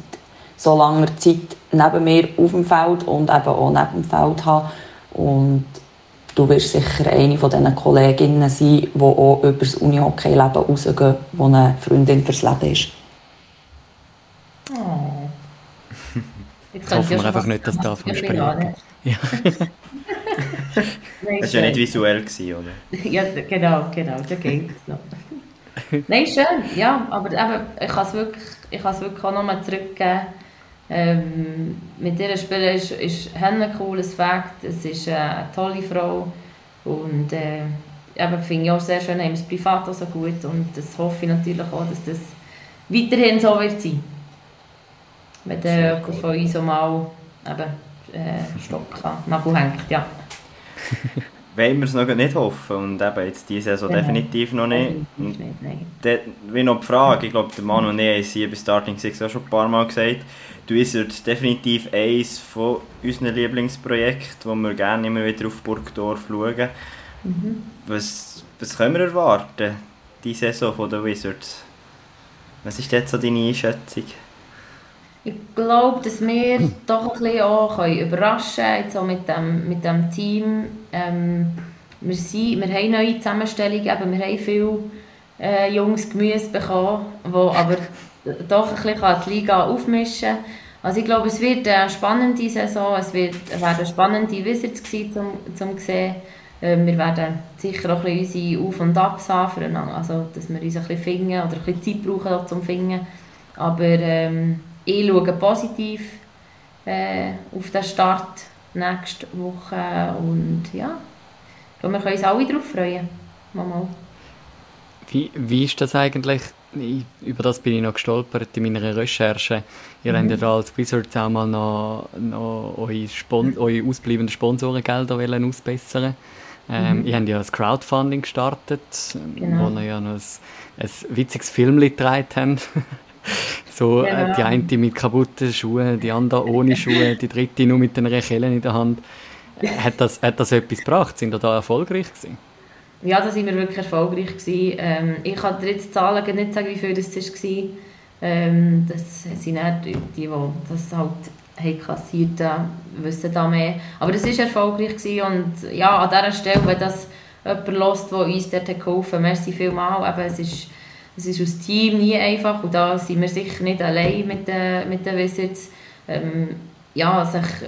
so langer Zeit neben mir auf dem Feld und eben auch neben dem Feld habe. Und du wirst sicher eine von diesen Kolleginnen sein, die auch über das Uni-Hockey-Leben rausgehen, die eine Freundin fürs Leben ist. Oh. Jetzt hoffen wir einfach nicht, dass da vom Spiel ja. das war ja nicht visuell, gewesen, oder? ja, genau, genau, da geht es noch. Nein, schön, ja, aber eben, ich kann es wirklich, wirklich auch nochmal zurückgeben. Ähm, mit dieser Spielerin ist, ist ein cooles Fakt, es ist eine tolle Frau. Und äh, eben finde ich auch sehr schön, haben wir es privat auch so gut. Und das hoffe ich natürlich auch, dass das weiterhin so wird sein. Wenn der von uns auch mal eben, äh, Stock an Nagel hängt, ja. Wollen wir es noch nicht hoffen und eben jetzt diese Saison genau. definitiv noch nicht. Nein. De, wie noch die Frage, ich glaube, der Mann und ich haben es hier bei Starting Six auch schon ein paar Mal gesagt, du bist definitiv eines von unseren Lieblingsprojekten, wo wir gerne immer wieder auf Burgdorf schauen. Mhm. Was, was können wir erwarten, diese Saison von den Wizards? Was ist jetzt so deine Einschätzung? Ich glaube, dass wir doch ein bisschen auch überraschen können, jetzt auch mit dem, mit dem Team. Ähm, wir, sind, wir haben neue Zusammenstellungen, eben, wir haben viele äh, junges Gemüse bekommen, wo aber doch ein bisschen die Liga aufmischen kann. Also ich glaube, es wird eine spannende Saison, es wird, werden spannende Wizards sein, zum, zum sehen. Ähm, wir werden sicher auch ein bisschen unsere Auf- und Abs haben, also dass wir uns ein bisschen finden oder ein bisschen Zeit brauchen, um zum Finden. Aber ähm, ich schaue positiv äh, auf den Start nächste Woche und ja, wir können uns alle darauf freuen. Mal, Wie, wie ist das eigentlich? Ich, über das bin ich noch gestolpert in meiner Recherche. Ihr mhm. habt ja da als Wizards auch mal noch, noch eure, Spon eure ausbleibenden Sponsorengelder ausbessern ähm, mhm. Ihr habt ja das Crowdfunding gestartet, genau. wo ihr ja noch ein, ein witziges Film getragen habt. So äh, genau. die eine mit kaputten Schuhen, die andere ohne Schuhe, die dritte nur mit den Kellen in der Hand. Hat das, hat das etwas gebracht? Sind ihr da erfolgreich gewesen? Ja, da sind wir wirklich erfolgreich gewesen. Ähm, ich kann dir jetzt Zahlen nicht sagen, wie viel das war. Ähm, das sind nicht die, die das halt haben kassiert haben, wissen da mehr. Aber das war erfolgreich gewesen und ja, an dieser Stelle, wenn das jemand hört, der uns dort geholfen hat, merci vielmals. Eben, es ist es ist als Team nie einfach und da sind wir sicher nicht allein mit den, mit den Visits. Ähm, ja, sich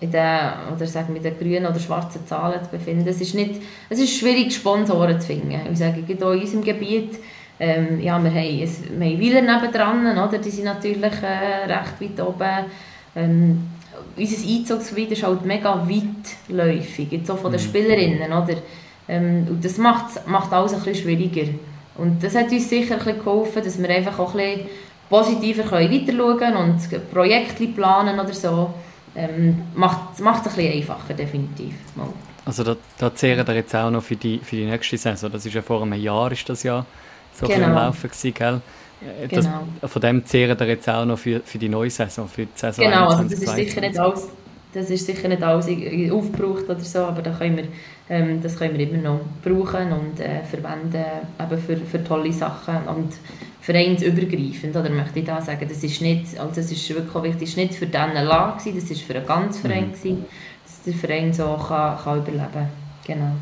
in den, oder sagen mit den grünen oder schwarzen Zahlen zu befinden. Es ist, nicht, es ist schwierig, Sponsoren zu finden. Ich sage, gerade in unserem Gebiet, ähm, ja, wir haben, wir haben Wieler nebendran, oder? die sind natürlich äh, recht weit oben. Ähm, unser Einzugsgebiet ist halt mega weitläufig, jetzt auch von den mhm. Spielerinnen. Oder? Ähm, und das macht, macht alles ein bisschen schwieriger. Und das hat uns sicher ein geholfen, dass wir einfach auch ein bisschen positiver weiter schauen können und Projekte planen oder so. Ähm, macht, es ein bisschen einfacher, definitiv. Mal. Also da, da zehren wir jetzt auch noch für die, für die nächste Saison. Das ist ja vor einem Jahr ist das ja so genau. ein Laufen gewesen, gell? Äh, das, genau. Von dem zehren wir jetzt auch noch für, für die neue Saison, für die Saison Genau, also das ist sicher nicht alles das ist sicher nicht alles aufgebraucht oder so, aber da können wir, ähm, das können wir immer noch brauchen und äh, verwenden eben für, für tolle Sachen. Und vereinsübergreifend, oder möchte ich da sagen. Das ist nicht, also das ist wirklich wichtig, das ist nicht für diesen Lager, das ist für einen ganzen Verein, mhm. gewesen, dass der Verein so kann, kann überleben kann. Genau.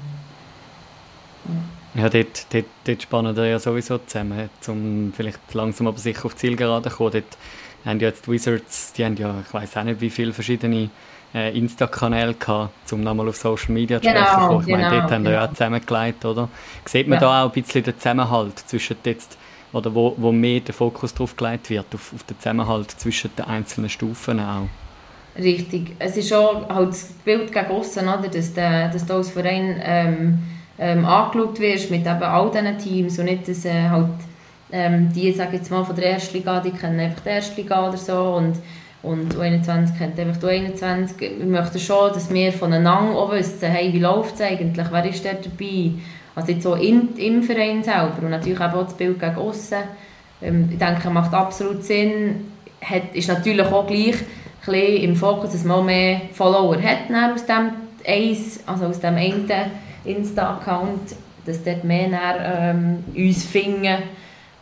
Ja, dort, dort, dort spannen wir ja sowieso zusammen, um vielleicht langsam aber sicher auf Zielgerade zu kommen. Dort haben ja jetzt die Wizards, die haben ja, ich weiß auch nicht, wie viele verschiedene äh, Insta-Kanäle gehabt, um nochmal auf Social Media zu genau, sprechen. Ich genau, meine, dort genau. haben wir ja auch zusammengelegt, oder? Sieht man ja. da auch ein bisschen den Zusammenhalt zwischen jetzt, oder wo, wo mehr der Fokus drauf gelegt wird, auf, auf den Zusammenhalt zwischen den einzelnen Stufen auch? Richtig. Es ist auch halt das Bild gegen aussen, oder? Dass, der, dass du als Verein ähm, ähm, angeschaut wirst mit eben all diesen Teams und nicht, dass äh, halt ähm, die, sage jetzt mal, von der ersten Liga, die kennen einfach die erste Liga oder so und, und U21 kennt einfach die U21. Wir möchten schon, dass wir voneinander auch wissen, hey, wie läuft es eigentlich, wer ist da dabei? Also jetzt so in, im Verein selber und natürlich auch das Bild gegen aussen. Ähm, ich denke, macht absolut Sinn. Hat, ist natürlich auch gleich ein im Fokus, dass man mehr Follower hat aus dem eins, also aus dem einen Insta-Account, dass dort mehr näher, ähm, uns finden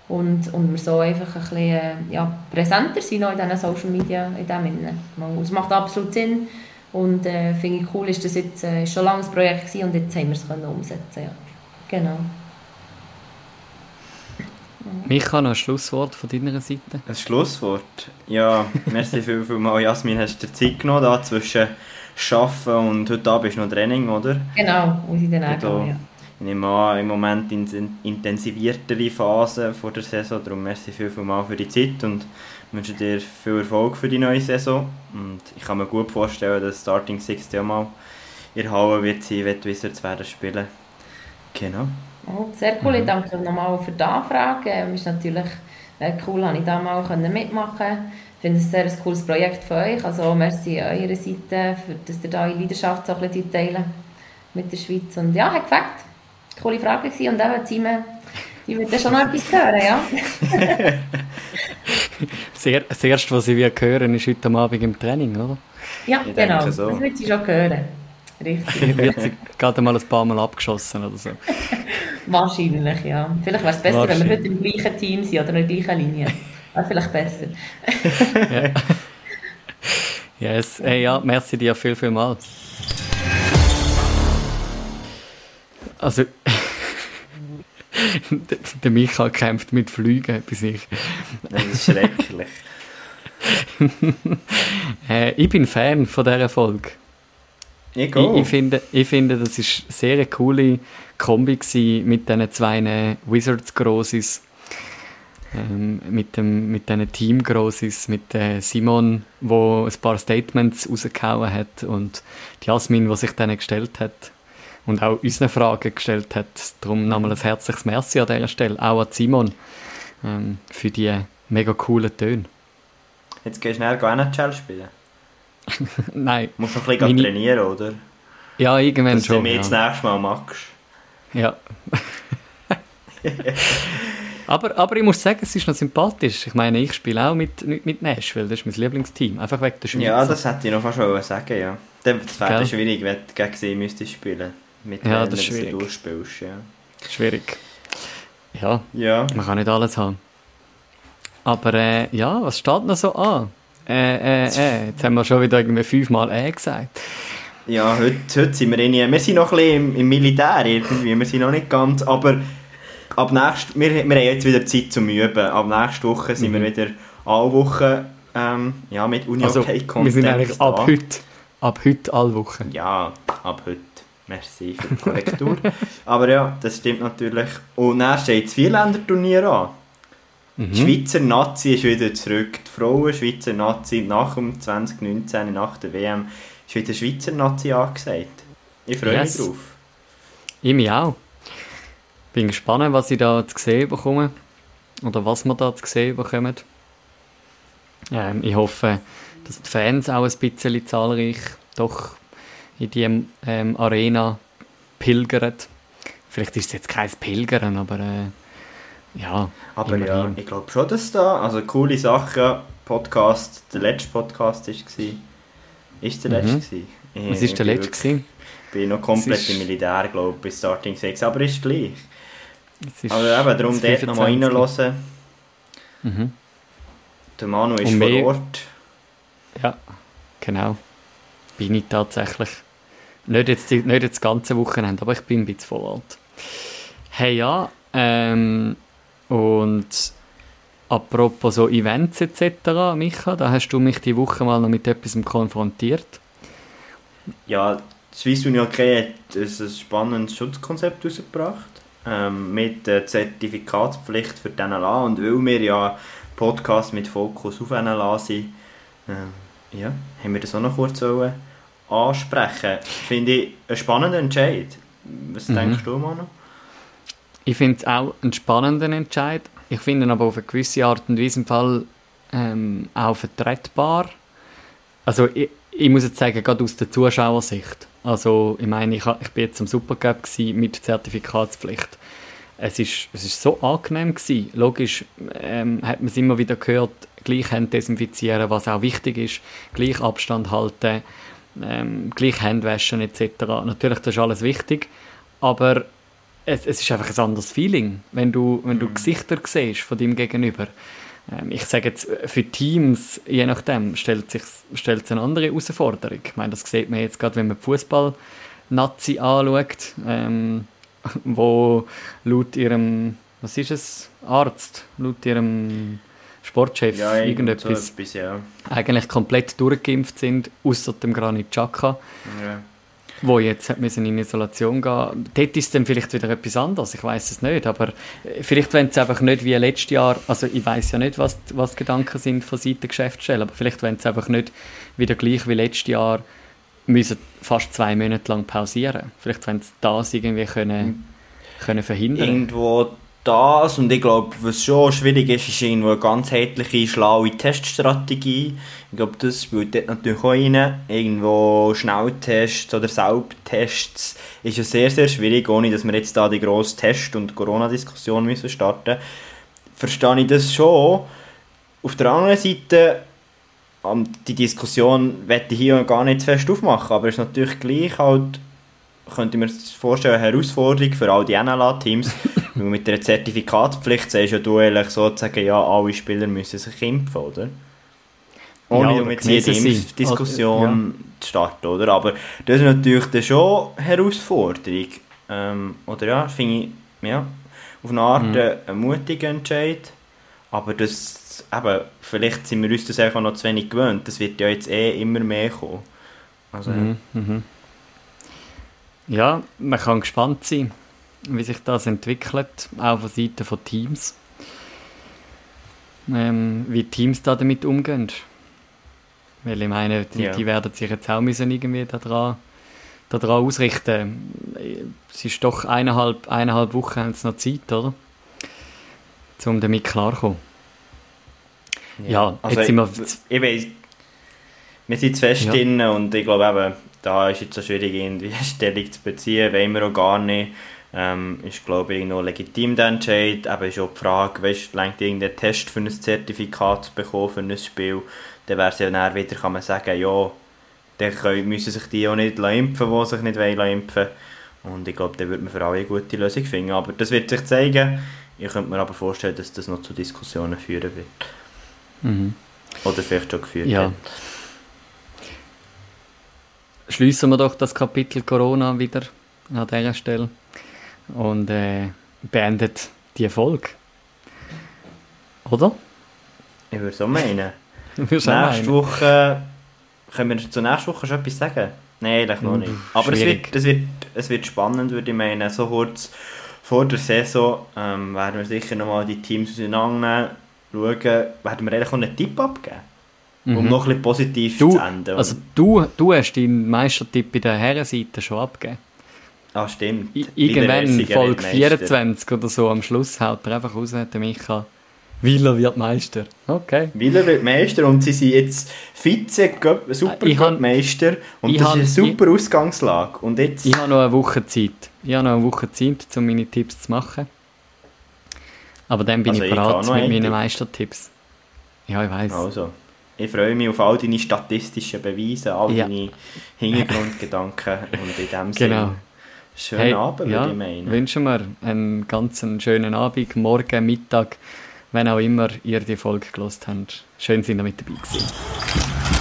und, und wir so einfach ein bisschen äh, ja, präsenter sind in diesen Social Media in dem Innen. Es macht absolut Sinn und äh, finde ich cool, ist das jetzt äh, schon lange ein Projekt gewesen und jetzt haben wir es können umsetzen ja. Genau. Micha, noch ein Schlusswort von deiner Seite? Ein Schlusswort? Ja, merci viel, viel mal, Jasmin, hast du dir Zeit genommen, da zwischen Arbeiten und heute Abend ist noch Training, oder? Genau, muss ich dann auch gehen, ja. Ich nehme an, im Moment in intensiviertere Phase vor der Saison, darum merci viel, viel mal für die Zeit und wünsche dir viel Erfolg für die neue Saison und ich kann mir gut vorstellen, dass Starting Six ja mal in Halle wird sein, wenn die Wizards werden spielen. Genau. Oh, sehr cool, ich mhm. danke nochmal für die Anfrage. Es ähm, ist natürlich äh, cool, dass ich da mal mitmachen konnte. Ich finde es ein sehr cooles Projekt von euch. Also merci an eurer Seite, für, dass ihr da eure Leidenschaft so ein bisschen teilen mit der Schweiz. Und ja, hat gefällt. Coole Frage gewesen. und eben Simon, die wird schon noch etwas hören, ja? sehr, das Erste, was sie wird hören, ist heute Abend im Training, oder? Ja, ich genau. So. Das wird sie schon hören. Richtig. wird sie gerade mal ein paar Mal abgeschossen oder so. Wahrscheinlich, ja. Vielleicht wäre es besser, wenn wir heute im gleichen Team sind oder in der gleichen Linie. Wäre vielleicht besser. ja. Yes. Hey, ja, merci dir viel, viel mal. Also, der Micha kämpft mit Flügen bis ich. Das ist schrecklich. äh, ich bin Fan von dieser Folge. Ich, ich, ich, finde, ich finde, das ist eine sehr coole Kombi mit diesen zwei Wizards Grosses. Ähm, mit, dem, mit diesen Team Grosses, mit äh, Simon, wo ein paar Statements rausgehauen hat und Jasmin, die sich denen gestellt hat und auch unsere Fragen gestellt hat. Darum nochmal ein herzliches Merci an dieser Stelle, auch an Simon, ähm, für die mega coolen Töne. Jetzt gehst du schnell NHL spielen. Nein. Du musst noch ein bisschen Meine... trainieren, oder? Ja, irgendwann Dass schon. Dass du mir ja. das nächste Mal machst. Ja. aber, aber ich muss sagen, es ist noch sympathisch. Ich meine, ich spiele auch mit, mit Nashville, das ist mein Lieblingsteam. Einfach wegen der Schweiz. Ja, das hätte ich noch fast sagen, ja. Das wäre schwierig, wenn du gegen sie müsstest spielen. Mit ja, das ist schwierig. Du durchspielst, ja. Schwierig. Ja, ja, man kann nicht alles haben. Aber äh, ja, was steht noch so an? Äh, äh, äh, jetzt haben wir schon wieder irgendwie fünfmal äh gesagt. Ja, heute, heute sind wir in, wir sind noch ein bisschen im, im Militär irgendwie, wir sind noch nicht ganz, aber ab nächst, wir, wir haben jetzt wieder Zeit zum Üben. Ab nächste Woche sind mhm. wir wieder alle Wochen ähm, ja, mit Uni also, Wir sind eigentlich ab heute, ab heute alle Wochen. Ja, ab heute. Merci für die Korrektur. aber ja, das stimmt natürlich. Und dann steht das Vierländerturnier an. Mhm. Die Schweizer Nazi ist wieder zurück. Die Frauen-Schweizer Nazi nach dem 2019, nach der WM, ist wieder Schweizer Nazi angesagt. Ich freue yes. mich drauf. Ich mich auch. Bin gespannt, was ich da zu sehen bekomme. Oder was wir da zu sehen bekommen. Ähm, ich hoffe, dass die Fans auch ein bisschen zahlreich doch in die ähm, Arena pilgern. Vielleicht ist es jetzt kein Pilgern, aber äh, ja, aber ja, ich glaube schon, dass da, also coole Sachen, Podcast, der letzte Podcast war, ist der letzte mhm. gewesen? Ich, Was ist der letzte gewesen? Ich bin noch komplett ist... im Militär, glaube ich, bis Starting 6, aber ist gleich. Ist aber eben, darum dort nochmal reinhören. Mhm. Der Manu ist Und vor Ort. Ja, genau. Bin ich tatsächlich. Nicht jetzt, die, nicht jetzt das ganze Wochenende, aber ich bin ein bisschen vor Ort. Hey ja, ähm, und apropos so Events etc., Micha, da hast du mich die Woche mal noch mit etwas konfrontiert. Ja, Swiss Union hat ein spannendes Schutzkonzept herausgebracht. Ähm, mit der Zertifikatspflicht für die NLA. Und weil wir ja Podcast mit Fokus auf NLA sind, ähm, ja, haben wir das auch noch kurz wollen ansprechen. Finde ich einen spannenden Entscheid. Was Mhm. denkst du, Manu? Ich finde es auch einen spannenden Entscheid. Ich finde ihn aber auf eine gewisse Art und Weise im Fall ähm, auch vertretbar. Also ich, ich muss jetzt sagen, gerade aus der Zuschauersicht. Also ich meine, ich, ich bin jetzt am Supercup mit Zertifikatspflicht. Es ist, es ist so angenehm gewesen. Logisch ähm, hat man es immer wieder gehört, gleich Hände desinfizieren, was auch wichtig ist, gleich Abstand halten, ähm, gleich Hände waschen etc. Natürlich, das ist alles wichtig, aber es, es ist einfach ein anderes Feeling, wenn du, wenn du Gesichter siehst von deinem Gegenüber. Ähm, ich sage jetzt, für Teams, je nachdem, stellt sich stellt sich eine andere Herausforderung. Ich meine, das sieht man jetzt gerade, wenn man Fußball-Nazi anschaut, ähm, wo laut ihrem, was ist es, Arzt, laut ihrem Sportchef so irgendetwas, etwas, ja. eigentlich komplett durchgeimpft sind, außer dem Granit Xhaka ja. wo jetzt hat müssen in Isolation gehen. Dort ist dann vielleicht wieder etwas anderes, ich weiß es nicht, aber äh, vielleicht wenn es einfach nicht wie letztes Jahr, also ich weiß ja nicht, was, was die Gedanken sind von Seiten der Geschäftsstelle, aber vielleicht wenn es einfach nicht wieder gleich wie letztes Jahr müssen fast zwei Monate lang pausieren. Vielleicht wenn es das irgendwie können, können verhindern. Irgendwo das und ich glaube, was schon schwierig ist, ist irgendwo eine ganzheitliche, schlaue Teststrategie. Ich glaube, das spielt dort natürlich auch rein. Irgendwo Schnelltests oder Selbsttests ist ja sehr, sehr schwierig, ohne dass wir jetzt da die grosse Test- und Corona-Diskussion müssen starten Verstehe ich das schon. Auf der anderen Seite, ähm, die Diskussion werde ich hier gar nicht zu fest aufmachen, aber es ist natürlich gleich halt könnte ich mir vorstellen, eine Herausforderung für all die NLA-Teams. Weil mit der Zertifikatspflicht sagst ja du eigentlich sozusagen, ja, alle Spieler müssen sich impfen, oder? Ohne Ja, um jetzt. Impfdiskussion zu starten, oder? Aber das ist natürlich dann schon eine Herausforderung. Ähm, oder ja, finde ich, ja, auf eine Art Mhm. ein mutiger Entscheid. Aber das, eben, vielleicht sind wir uns das einfach noch zu wenig gewöhnt. Das wird ja jetzt eh immer mehr kommen. Also, Mhm, mhm. Ja, man kann gespannt sein, wie sich das entwickelt, auch von Seiten von Teams. Ähm, wie Teams da damit umgehen. Weil ich meine, die, Ja. die werden sich jetzt auch müssen irgendwie daran, daran ausrichten. Es ist doch eineinhalb, eineinhalb Wochen haben noch Zeit, oder? Um damit klarzukommen. Ja, also jetzt sind wir- ich, ich weiss, wir sind zu fest Ja. drin und ich glaube eben, da ist jetzt so schwierig irgendwie Stellung zu beziehen, wollen wir auch gar nicht. Ähm, ist glaube ich noch legitim der Entscheid, eben ist auch die Frage, weißt, lenkt irgendein Test für ein Zertifikat zu bekommen für ein Spiel, dann wäre es ja dann wieder, kann man sagen, ja, dann können, müssen sich die auch nicht impfen, die sich nicht wollen impfen und ich glaube, dann würde man für alle eine gute Lösung finden, aber das wird sich zeigen. Ich könnte mir aber vorstellen, dass das noch zu Diskussionen führen wird. Mhm. Oder vielleicht schon geführt Ja. hat. Schließen wir doch das Kapitel Corona wieder an dieser Stelle und äh, beendet die Folge. Oder? Ich würde so meinen. Nächste meinen? Woche... Können wir zur nächsten Woche schon etwas sagen? Nein, eigentlich noch Mm, nicht. Aber es wird, es, wird, es wird spannend, würde ich meinen. So kurz vor der Saison ähm, werden wir sicher nochmal die Teams auseinandernehmen, schauen, werden wir eigentlich auch einen Tipp abgeben. Um Mhm. noch ein bisschen positiv Du, zu enden. also du, du hast deinen Meistertipp bei der Herrenseite schon abgegeben. ah, stimmt. I irgendwann, Folge Weltmeister. 24 oder so, am Schluss haut er einfach raus, der Micha. Wieler wird Meister. Okay. Wieler wird Meister und sie sind jetzt Vize Super Ich han- Meister und ich das ist eine super Ausgangslage. Und jetzt... Ich habe noch eine Woche Zeit. Ich habe noch eine Woche Zeit, um meine Tipps zu machen. Aber dann bin Also ich ich bereit noch mit einen meinen Tipp. Meistertipps. Ja, ich weiß. Also, ich freue mich auf all deine statistischen Beweise, all Ja. deine Hintergrundgedanken und in dem Genau. Sinne, schönen Hey, Abend, ja, würde ich meinen. wünschen wir einen ganz schönen Abend, Morgen, Mittag, wenn auch immer ihr die Folge gelost habt. Schön, sind ihr mit dabei gewesen.